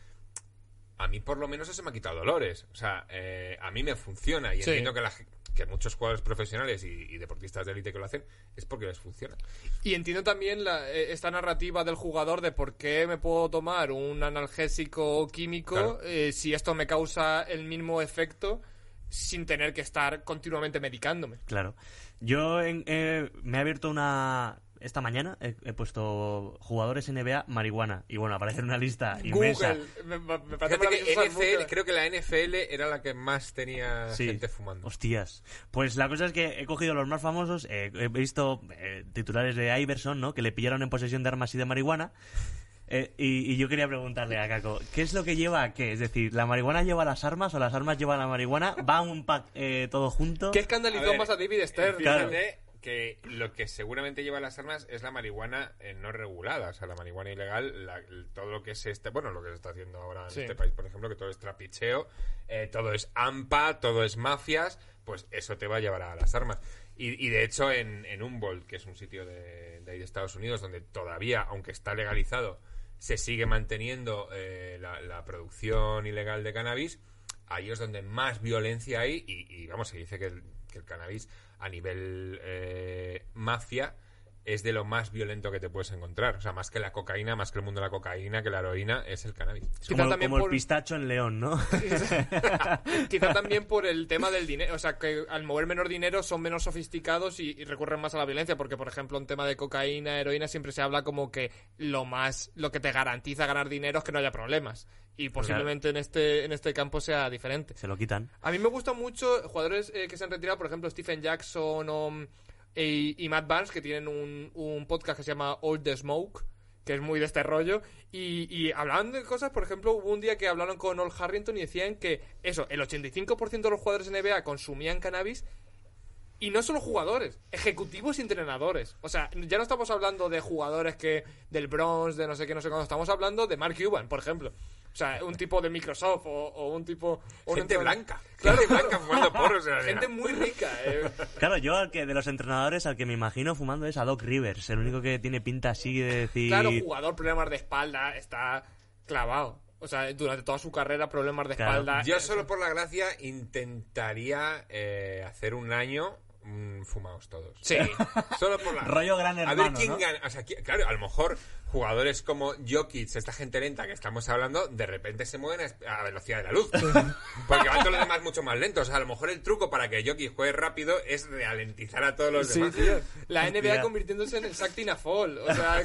a mí por lo menos eso me ha quitado dolores. O sea, eh, a mí me funciona y Sí. entiendo que, la ge- que muchos jugadores profesionales y, y deportistas de élite que lo hacen es porque les funciona. Y entiendo también la- eh, esta narrativa del jugador de por qué me puedo tomar un analgésico químico Claro. eh, si esto me causa el mismo efecto sin tener que estar continuamente medicándome. Claro. Yo en- eh, me he abierto una... Esta mañana he, he puesto jugadores NBA marihuana. Y bueno, aparece una lista inmensa. Google, me, parece que NFL, creo que la NFL era la que más tenía Sí. gente fumando. Hostias. Pues la cosa es que he cogido los más famosos. eh, he visto eh, titulares de Iverson, ¿no? Que le pillaron en posesión de armas y de marihuana. Eh, y, y yo quería preguntarle a Caco, ¿qué es lo que lleva a qué? Es decir, ¿la marihuana lleva las armas o las armas llevan la marihuana? ¿Va un pack eh, todo junto? ¿Qué escandalizó más a David Stern? Claro. Fíjate que lo que seguramente lleva las armas es la marihuana eh, no regulada, o sea, la marihuana ilegal, la- todo lo que es este, bueno, lo que se está haciendo ahora en Sí. este país, por ejemplo, que todo es trapicheo, eh, todo es AMPA, todo es mafias, pues eso te va a llevar a las armas. Y, y de hecho en, en Humboldt, que es un sitio de, de ahí de Estados Unidos, donde todavía, aunque está legalizado, se sigue manteniendo eh, la, la producción ilegal de cannabis, ahí es donde más violencia hay y, y, vamos, se dice que el, que el cannabis a nivel eh, mafia es de lo más violento que te puedes encontrar. O sea, más que la cocaína, más que el mundo de la cocaína, que la heroína, es el cannabis. Es como, también como por- el pistacho en León, ¿no? Quizá también por el tema del dinero, o sea, que al mover menos dinero son menos sofisticados y, y recurren más a la violencia, porque por ejemplo en tema de cocaína, heroína siempre se habla como que lo más, lo que te garantiza ganar dinero es que no haya problemas y posiblemente en este en este campo sea diferente. Se lo quitan. A mí me gustan mucho jugadores eh, que se han retirado, por ejemplo Stephen Jackson o, mm, y, Matt Barnes, que tienen un, un podcast que se llama All the Smoke, que es muy de este rollo. Y, y hablaban de cosas, por ejemplo, hubo un día que hablaron con Ol Harrington y decían que eso, el 85% de los jugadores en NBA consumían cannabis. Y no solo jugadores, ejecutivos y entrenadores. O sea, ya no estamos hablando de jugadores que del Bronx, de no sé qué, no sé cuándo. Estamos hablando de Mark Cuban, por ejemplo. O sea, un tipo de Microsoft o, o un tipo... o Gente entrenador- blanca. Claro, Gente blanca fumando porros. Gente muy rica, eh. Claro, yo al que de los entrenadores al que me imagino fumando es a Doc Rivers, el único que tiene pinta así de decir... Claro, jugador, problemas de espalda, está clavado. O sea, durante toda su carrera, problemas de Claro. espalda. Yo Eso. solo por la gracia intentaría eh, hacer un año mm, fumados todos. Sí. Solo por la Rollo gran A ver hermano, quién ¿no? gana. O sea, claro, a lo mejor jugadores como Jokic, esta gente lenta que estamos hablando, de repente se mueven a velocidad de la luz. Porque van todos los demás mucho más lentos. O sea, a lo mejor el truco para que Jokic juegue rápido es ralentizar a todos los Sí, demás. tío. La Hostia. NBA convirtiéndose en el Sactina Fall. O sea,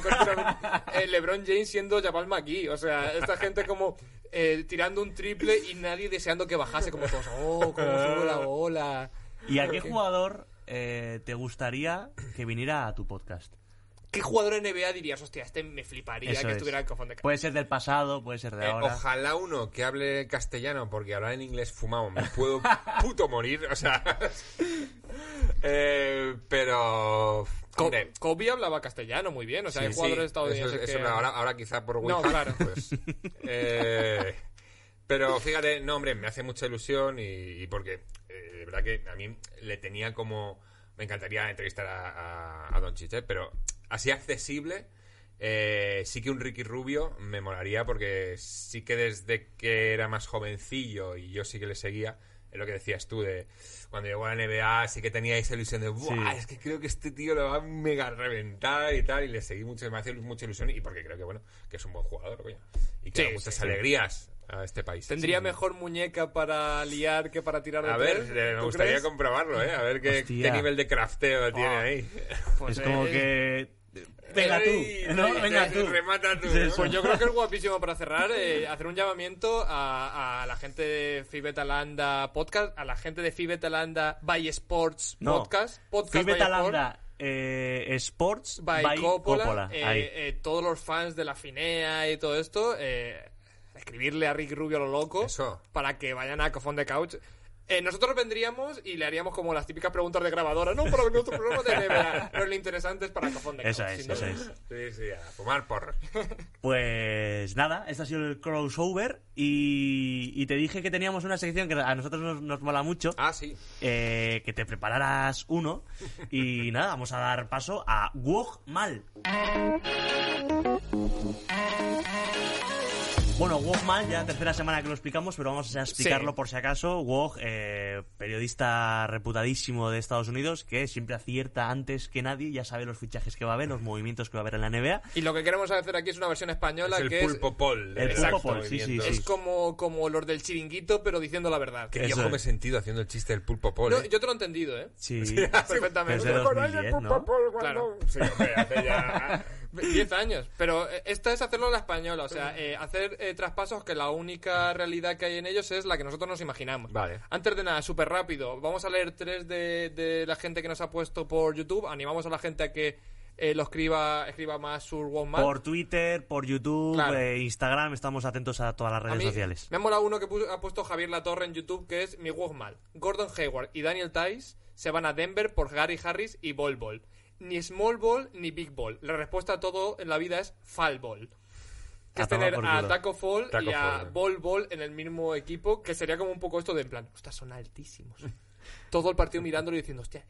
LeBron James siendo Jabal McGee. O sea, esta gente como eh, tirando un triple y nadie deseando que bajase. Como todos, oh, cómo sube la bola. ¿Y a qué jugador eh, te gustaría que viniera a tu podcast? ¿Qué jugador NBA dirías, hostia, este me fliparía Eso que es. estuviera en cofón de Puede ser del pasado, puede ser de Eh, ahora. ojalá uno que hable castellano, porque hablar en inglés fumado me puedo puto morir, o sea. Eh, pero. Hombre, Kobe hablaba castellano muy bien. O sea, hay jugadores sí, estadounidenses eso- eso que... no, ahora, ahora quizá por No, Wi-Fi, claro. pues, eh, pero fíjate, no, hombre, me hace mucha ilusión y, y porque eh, de verdad que a mí le tenía como. Me encantaría entrevistar a, a, a Doncic, ¿eh? pero así accesible. eh, sí que un Ricky Rubio me molaría porque sí que desde que era más jovencillo y yo sí que le seguía, es lo que decías tú de cuando llegó a la NBA sí que tenía esa ilusión de Buah, Sí. es que creo que este tío lo va a mega reventar y tal y le seguí mucho, me hace mucha ilusión y porque creo que bueno, que es un buen jugador, coño, y que Sí, da muchas sí. alegrías a este país. Tendría Sí. mejor muñeca para liar que para tirar de A ver, tres, eh, me ¿tú gustaría crees? comprobarlo, ¿eh? A ver qué, qué nivel de crafteo tiene Ah. ahí. Pues, es como eh, que... Venga Ey, tú, ¿no? Venga tú. Remata tú. Pues yo creo que es guapísimo para cerrar eh, hacer un llamamiento a, a la gente de Fibetalanda Podcast, a la gente de Fibetalanda by Sports No. Podcast. Fibetalanda eh, Sports by, by Coppola, eh, eh, todos los fans de la Finea y todo esto, eh, escribirle a Rick Rubio a lo loco Eso. para que vayan a Cofón de Couch. Eh, nosotros vendríamos y le haríamos como las típicas preguntas de grabadora, no para nuestro programa de NBA, pero lo interesante es para Cofón de Couch. Eso es, duda. es. Sí, sí, a fumar porros. Pues nada, este ha sido el crossover y, y te dije que teníamos una sección que a nosotros nos, nos mola mucho, Ah, sí. eh, que te prepararas uno y nada, vamos a dar paso a Wog Mal. Bueno, Wog Mal, ya tercera semana que lo explicamos, pero vamos a explicarlo Sí. por si acaso. Wog, eh, periodista reputadísimo de Estados Unidos, que siempre acierta antes que nadie, ya sabe los fichajes que va a haber, los movimientos que va a haber en la NBA. Y lo que queremos hacer aquí es una versión española Es el que pulpo pol. El de pulpo los pol, sí, sí, movimientos. es, es como, como los del chiringuito, pero diciendo la verdad. Viejo es. me he sentido haciendo el chiste del pulpo pol. No, ¿eh? yo te lo he entendido, ¿eh? Sí, Perfectamente. Pero es de 2010, ¿no? Claro. Sí, hombre, hace ya... 10 años. Pero eh, esta es hacerlo a la española, o sea, eh, hacer eh, traspasos que la única realidad que hay en ellos es la que nosotros nos imaginamos. Vale. Antes de nada, súper rápido, vamos a leer tres de, de la gente que nos ha puesto por YouTube. Animamos a la gente a que eh, lo escriba, escriba más sur Wonman. Por Twitter, por YouTube, Claro. eh, Instagram, estamos atentos a todas las A redes mí sociales. Me ha molado uno que puso- ha puesto Javier Latorre en YouTube, que es mi Wogmal. Gordon Hayward y Daniel Tice se van a Denver por Gary Harris y Ball Ball. Ni Small Ball ni Big Ball. La respuesta a todo en la vida es Fall Ball. Que A es tener a. Taco Fall Taco y a Fall. Ball Ball en el mismo equipo, que sería como un poco esto de en plan, ostras, son altísimos. Todo el partido mirándolo y diciendo, hostia,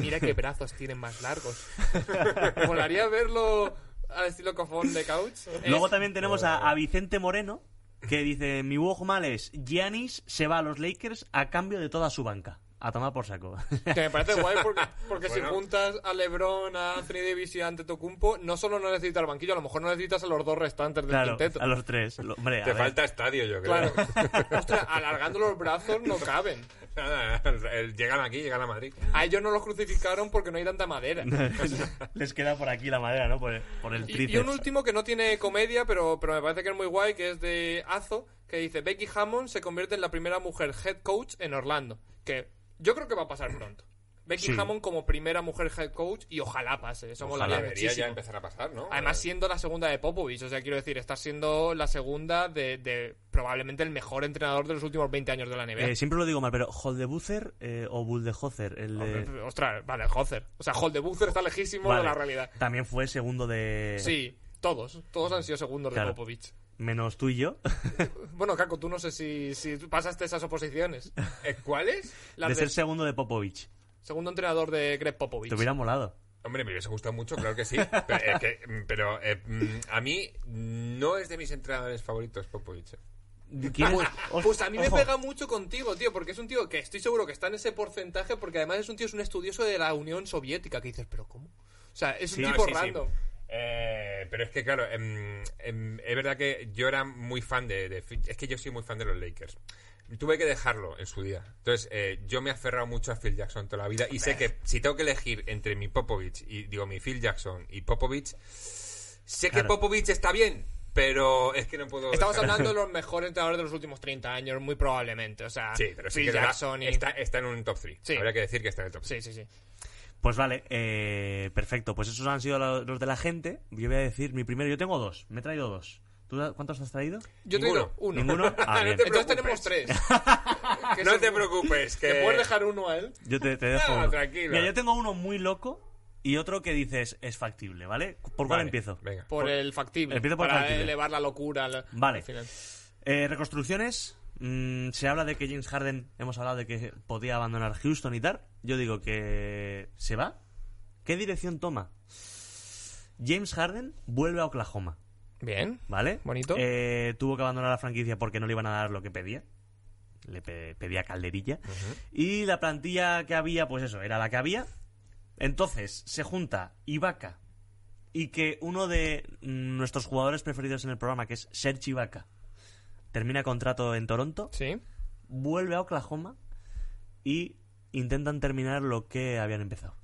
mira qué brazos tienen más largos. Molaría verlo al estilo cofón de couch. Luego Eh, también tenemos a, a Vicente Moreno, que dice, mi Wog mal es, Giannis se va a los Lakers a cambio de toda su banca. A tomar por saco. Que me parece guay porque, porque Bueno. si juntas a LeBron, a Anthony Davis y a Antetokounmpo, no solo no necesitas el banquillo, a lo mejor no necesitas a los dos restantes del claro, quinteto. a los tres. Lo- Hombre, a Te ver. falta estadio, yo creo. Claro. Ostras, alargando los brazos no caben. Nada, el- llegan aquí, llegan a Madrid. A ellos no los crucificaron porque no hay tanta madera. Les queda por aquí la madera, ¿no? Por, por el Y, un último que no tiene comedia, pero, pero me parece que es muy guay, que es de Azo, que dice, Becky Hammond se convierte en la primera mujer head coach en Orlando. Que yo creo que va a pasar pronto. Becky Sí. Hammond como primera mujer head coach y ojalá pase, eso Ojalá. molaría Debería ya empezar a pasar, ¿no? Además, siendo la segunda de Popovich, o sea, quiero decir, está siendo la segunda de, de probablemente el mejor entrenador de los últimos 20 años de la NBA. Eh, siempre lo digo mal, pero Holdebuzer eh, o Buldehozer, el de... Hombre, Ostras, vale, Hozer. O sea, Holdebuzer está lejísimo Vale. de la realidad. También fue segundo de... Sí, todos. Todos han sido segundos Claro. de Popovich. Menos tú y yo. Bueno, Caco, tú no sé si, si pasaste esas oposiciones. Eh, ¿Cuáles? Las de de ser segundo de Popovich. segundo entrenador de Greg Popovich. Te hubiera molado. Hombre, me hubiese gustado mucho, claro que sí. Pero, eh, que- pero, eh, mm, a mí no es de mis entrenadores favoritos, Popovich. eh. ¿Quieres- Pues, pues a mí me Ojo. pega mucho contigo, tío, porque es un tío que estoy seguro que está en ese porcentaje, porque además es un tío, es un estudioso de la Unión Soviética, que dices, pero ¿cómo? O sea, es un No, tipo sí. random. Eh, pero es que, claro, em, em, es verdad que yo era muy fan de, de- Es que yo soy muy fan de los Lakers. Tuve que dejarlo en su día. Entonces, eh, yo me he aferrado mucho a Phil Jackson toda la vida. Y sé que si tengo que elegir entre mi Popovich y, digo, mi Phil Jackson y Popovich, sé que. Popovich está bien, pero es que no puedo. Estamos dejar- hablando de los mejores entrenadores de los últimos 30 años, muy probablemente. O sea, Sí, pero sí Phil que Jackson y... está, está en un top 3. Sí. Habría que decir que está en el top 3. Sí, sí, sí. Pues vale, eh, perfecto. Pues esos han sido lo- los de la gente. Yo voy a decir mi primero. Yo tengo dos. Me he traído dos. ¿Tú cuántos has traído? Yo te Ninguno. digo uno. ¿Ninguno? Ah, No te Entonces preocupes. tenemos tres. Que No te preocupes, que. ¿Que puedes dejar uno a él? Yo te, te dejo No, uno. tranquilo. Mira, yo tengo uno muy loco y otro que dices es factible, ¿vale? ¿Por cuál Vale, empiezo? Venga. Por el factible. Empiezo por el para factible. elevar la locura al, Vale. al final. Eh, reconstrucciones. Mm, se habla de que James Harden, hemos hablado de que podía abandonar Houston y tal. Yo digo que se va. ¿Qué dirección toma? James Harden vuelve a Oklahoma, Bien. ¿vale? Bonito. Eh, tuvo que abandonar la franquicia porque no le iban a dar lo que pedía. Le pe- pedía calderilla. Y la plantilla que había, pues eso, era la que había. Entonces se junta Ibaka y que uno de mm, nuestros jugadores preferidos en el programa, que es Serge Ibaka, termina contrato en Toronto, Sí. vuelve a Oklahoma y intentan terminar lo que habían empezado.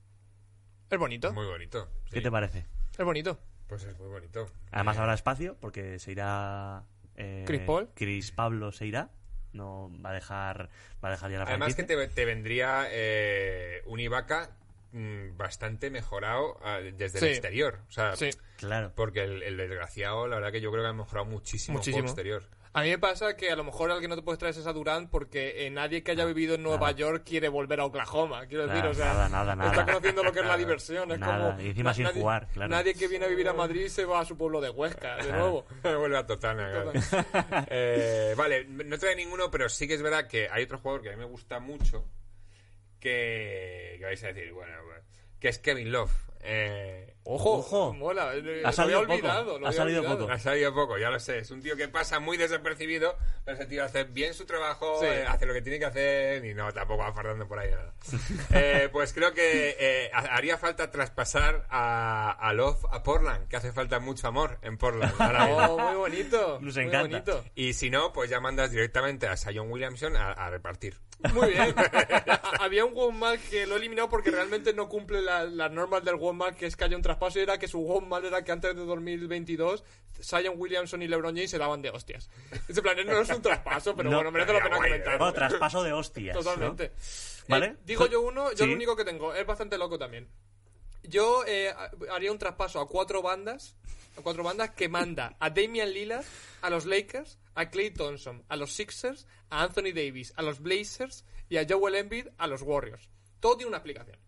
Es bonito. Muy bonito. ¿Qué te parece? Es bonito. Pues es muy bonito. Además Eh, habrá espacio porque se irá eh, Chris Paul. Chris Pablo se irá. No va a dejar va a dejar ya la Además que franquicia. te, te vendría eh, un Ibaka mm, bastante mejorado ah, desde Sí. el exterior. O sea, Sí. Claro. porque el, el desgraciado, la verdad que yo creo que ha mejorado muchísimo, el juego Muchísimo. exterior. A mí me pasa que a lo mejor alguien no te puedes traer esa Durant porque eh, nadie que haya vivido en Nueva nada. York quiere volver a Oklahoma. Quiero decir, Nada, o sea, nada, nada, nada. está conociendo lo que es la diversión. Es Nada, como. y encima sin nadie, jugar, claro. Nadie que viene a vivir a Madrid se va a su pueblo de Huesca, de Claro. nuevo. Vuelve a Totana, claro. Eh, vale, no trae ninguno, pero sí que es verdad que hay otro jugador que a mí me gusta mucho que, que vais a decir, bueno, bueno, que es Kevin Love. Eh, Ojo, Ojo. mola. eh, Ha lo salido había poco, olvidado. lo ha salido olvidado. poco. ha salido poco, ya lo sé. Es un tío que pasa muy desapercibido, pero ese tío hace bien su trabajo, Sí. eh, hace lo que tiene que hacer y no, tampoco va fardando por ahí nada. Eh, pues creo que eh, ha- haría falta traspasar a, a Love a Portland, que hace falta mucho amor en Portland. ahora. Oh, muy bonito. Nos muy encanta. bonito. Y si no, pues ya mandas directamente a Sion Williamson a, a repartir. Muy bien. Ha- Había un Wonmal que lo he eliminado porque realmente no cumple la- las normas del Wonmal, que es que haya un traspaso y era que su Wonmal era que antes de 2022 Zion Williamson y LeBron James se daban de hostias. Ese plan no es un traspaso, pero No. bueno, merece la pena. Bueno, traspaso de hostias. ¿no? Totalmente. ¿Vale? Eh, digo yo uno, yo Sí. lo único que tengo, es bastante loco también. Yo eh, haría un traspaso a cuatro bandas, a cuatro bandas que manda a Damian Lillard, a los Lakers, a Clay Thompson, a los Sixers, a Anthony Davis, a los Blazers y a Joel Embiid a los Warriors. Todo tiene una explicación.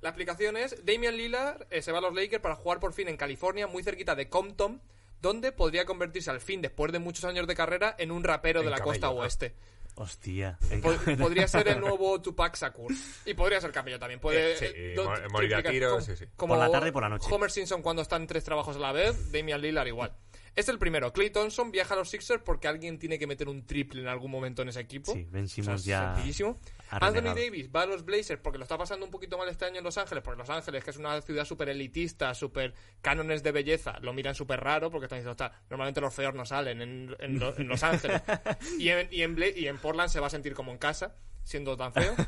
La explicación es Damian Lillard eh, se va a los Lakers para jugar por fin en California, muy cerquita de Compton, donde podría convertirse al fin, después de muchos años de carrera, en un rapero de la costa oeste. Hostia. Pod- podría ser el nuevo Tupac Shakur. Y podría ser Camello también. Puede, Eh, sí, eh, morir a tiros, Como- sí, sí. como Por la tarde y por la noche. Homer Simpson cuando está en tres trabajos a la vez, Damian Lillard igual. Es el primero. Clay Thompson viaja a los Sixers porque alguien tiene que meter un triple en algún momento en ese equipo. Sí, Ben O sea, ya sencillísimo. Anthony. Davis va a los Blazers porque lo está pasando un poquito mal este año en Los Ángeles, porque Los Ángeles, que es una ciudad súper elitista, súper cánones de belleza, lo miran súper raro porque están diciendo, "Ostras, normalmente los feos no salen en, en lo- en Los Ángeles. y, en, y, en y en Portland se va a sentir como en casa, siendo tan feo.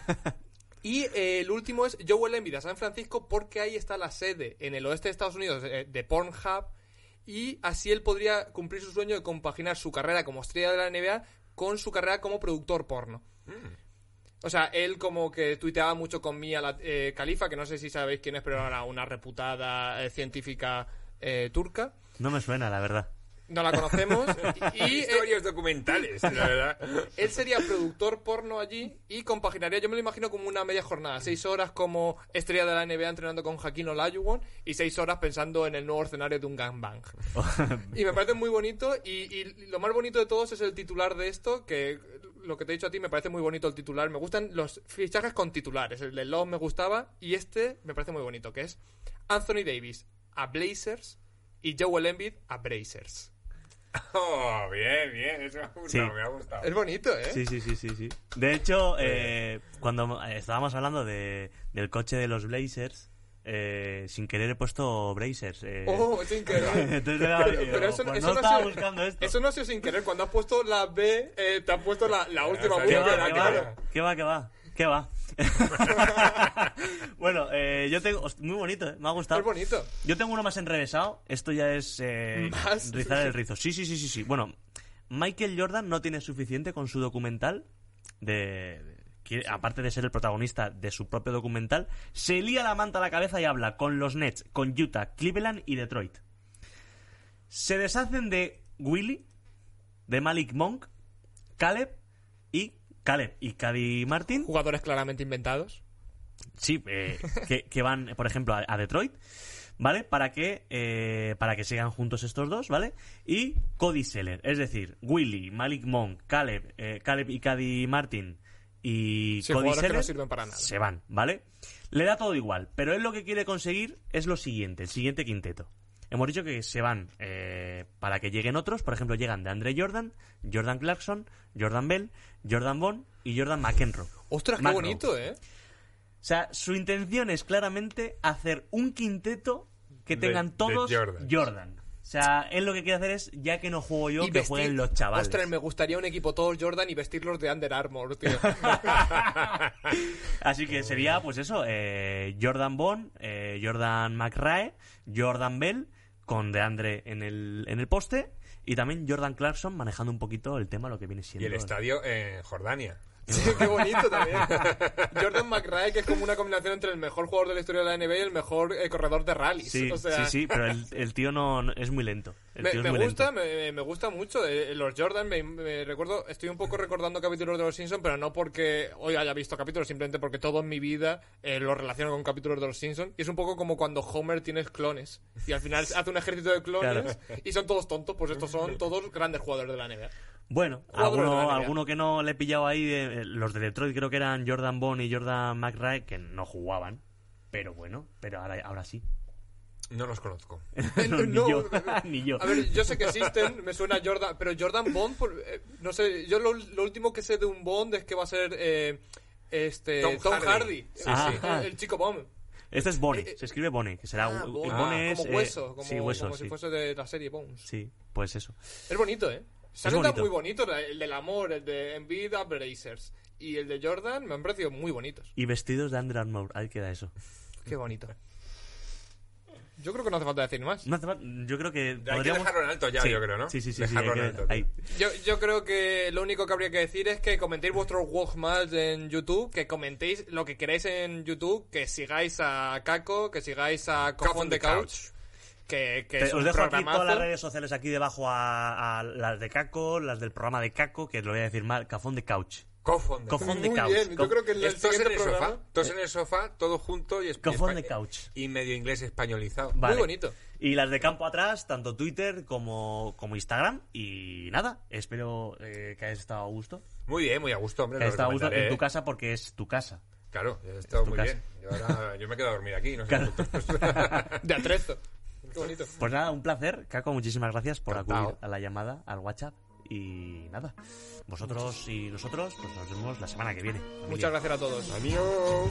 Y eh, el último es Joel Embiid a San Francisco porque ahí está la sede en el oeste de Estados Unidos eh, de Pornhub y así él podría cumplir su sueño de compaginar su carrera como estrella de la NBA con su carrera como productor porno. O sea, él como que tuiteaba mucho con Mia la, eh, Khalifa, que no sé si sabéis quién es, pero era una reputada eh, científica eh, turca. No me suena, la verdad. No la conocemos. y y, eh, Historias documentales, la verdad. él sería productor porno allí y compaginaría, yo me lo imagino como una media jornada, seis horas como estrella de la NBA entrenando con Jaquín Olajuwon y seis horas pensando en el nuevo escenario de un gangbang. y me parece muy bonito y, y lo más bonito de todos es el titular de esto, que lo que te he dicho a ti me parece muy bonito el titular. Me gustan los fichajes con titulares, el de Love me gustaba y este me parece muy bonito, que es Anthony Davis a Blazers y Joel Embiid a Blazers. Oh, bien, bien, eso me ha gustado, Sí. me ha gustado. Es bonito, ¿eh? Sí, sí, sí, sí, sí. De hecho, eh, cuando estábamos hablando de, del coche de los Blazers, eh, sin querer he puesto Blazers. eh. Oh, sin querer. Entonces Pero, digo, pero eso, pues eso no no estaba sido- buscando esto. Eso no ha sido sin querer. Cuando has puesto la B, eh, te has puesto la, la última ¿Qué Yo va, qué va? ¿Qué va, qué va? Bueno, eh, yo tengo... Muy bonito, ¿eh? me ha gustado. Es bonito. Yo tengo uno más enrevesado. Esto ya es eh, ¿Más? rizar el rizo. Sí, sí, sí, sí, sí. Bueno, Michael Jordan no tiene suficiente con su documental de... aparte de ser el protagonista de su propio documental, se lía la manta a la cabeza y habla con los Nets, con Utah, Cleveland y Detroit. Se deshacen de Willy, de Malik Monk, Caleb y Caleb y Cady Martin. Jugadores claramente inventados. Sí, eh, que, que van, por ejemplo, a, a Detroit, ¿vale? Para que, eh, para que sigan juntos estos dos, ¿vale? Y Cody Seller, es decir, Willy, Malik Monk, Caleb, eh, Caleb y Cady Martin y Sí, Cody Seller no sirven para nada. se van, ¿vale? Le da todo igual, pero él lo que quiere conseguir es lo siguiente, el siguiente quinteto. Hemos dicho que se van eh, para que lleguen otros, por ejemplo, llegan de Andre Jordan, Jordan Clarkson, Jordan Bell, Jordan Bond y Jordan McEnroe. Ostras, qué bonito, ¿eh? O sea, su intención es claramente hacer un quinteto que tengan de todos Jordan. Jordan. O sea, él lo que quiere hacer es, ya que no juego yo, Y que vestir- jueguen los chavales. Ostras, me gustaría un equipo todos Jordan y vestirlos de Under Armour, tío. Así que sería, pues eso, eh, Jordan Bond, eh, Jordan McRae, Jordan Bell, con DeAndre en el, en el poste, y también Jordan Clarkson manejando un poquito el tema, lo que viene Y siendo... el estadio en Jordania. Sí, qué bonito también. Jordan McRae, que es como una combinación entre el mejor jugador de la historia de la NBA y el mejor eh, corredor de rallies. Sí, o sea, sí, sí, pero el, el tío no, no- es muy lento. El Me, tío es me muy gusta, lento. me, me gusta mucho. eh, los Jordan, me, me recuerdo, estoy un poco recordando capítulos de los Simpsons, pero no porque hoy haya visto capítulos, simplemente porque todo en mi vida eh, lo relaciono con capítulos de los Simpsons. Y es un poco como cuando Homer tiene clones y al final hace un ejército de clones y son todos tontos. Pues estos son todos grandes jugadores de la NBA. Bueno, de alguno, alguno que no le he pillado ahí, eh, los de Detroit creo que eran Jordan Bond y Jordan McRae, que no jugaban. Pero bueno, pero ahora, ahora sí. No los conozco. No, ni No, yo, ni yo. A ver, yo sé que existen, me suena Jordan, pero Jordan Bond, por- eh, no sé, yo lo, lo último que sé de un Bond es que va a ser eh, este Tom Tom, Hardy. Hardy, Sí, el, sí. el- el chico Bond. Este es Bonnie, Eh, se escribe Bonnie, que será... Ah. Bonnie es, como eh, hueso, como, sí, hueso, como sí. si fuese de la serie Bones. Sí, pues eso. Es bonito, ¿eh? Se han muy bonitos, el del amor, el de Envid Brazers y el de Jordan me han parecido muy bonitos. Y vestidos de Under Armour, ahí queda eso. Qué bonito. Yo creo que no hace falta decir más. No hace falta- yo creo que Hay que podríamos... dejarlo en alto ya, Sí, yo creo, ¿no? Sí, sí, sí. sí, Dejarlo en que- alto. ahí. Yo, yo creo que lo único que habría que decir es que comentéis vuestros walkmans en YouTube, que comentéis lo que queráis en YouTube, que sigáis a Caco, que sigáis a the the Couch, que, que Te- es os un dejo aquí todas las redes sociales aquí debajo a, a las de Caco, las del programa de Caco, que lo voy a decir mal, Cafón de Couch. Cough on the Cough couch. on the Muy couch. bien, yo creo que el, el Es en siguiente el programa... sofá, tos en el sofá, todo junto y, es- espa- the couch. y medio inglés españolizado. Vale. Muy bonito. Y las de campo atrás, tanto Twitter como, como Instagram. Y nada, espero eh, que hayas estado a gusto. Muy bien, muy a gusto, hombre. Que hayas estado a gusto en tu ¿eh? casa porque es tu casa. Claro, he estado tu muy casa. bien. Yo, ahora, yo me quedo a dormir aquí, no sé Claro. De atrezo. Qué bonito. Pues nada, un placer. Caco, muchísimas gracias por Encantado. acudir a la llamada, al WhatsApp. Y nada, vosotros y nosotros, pues nos vemos la semana que viene. familia. Muchas gracias a todos. Adiós.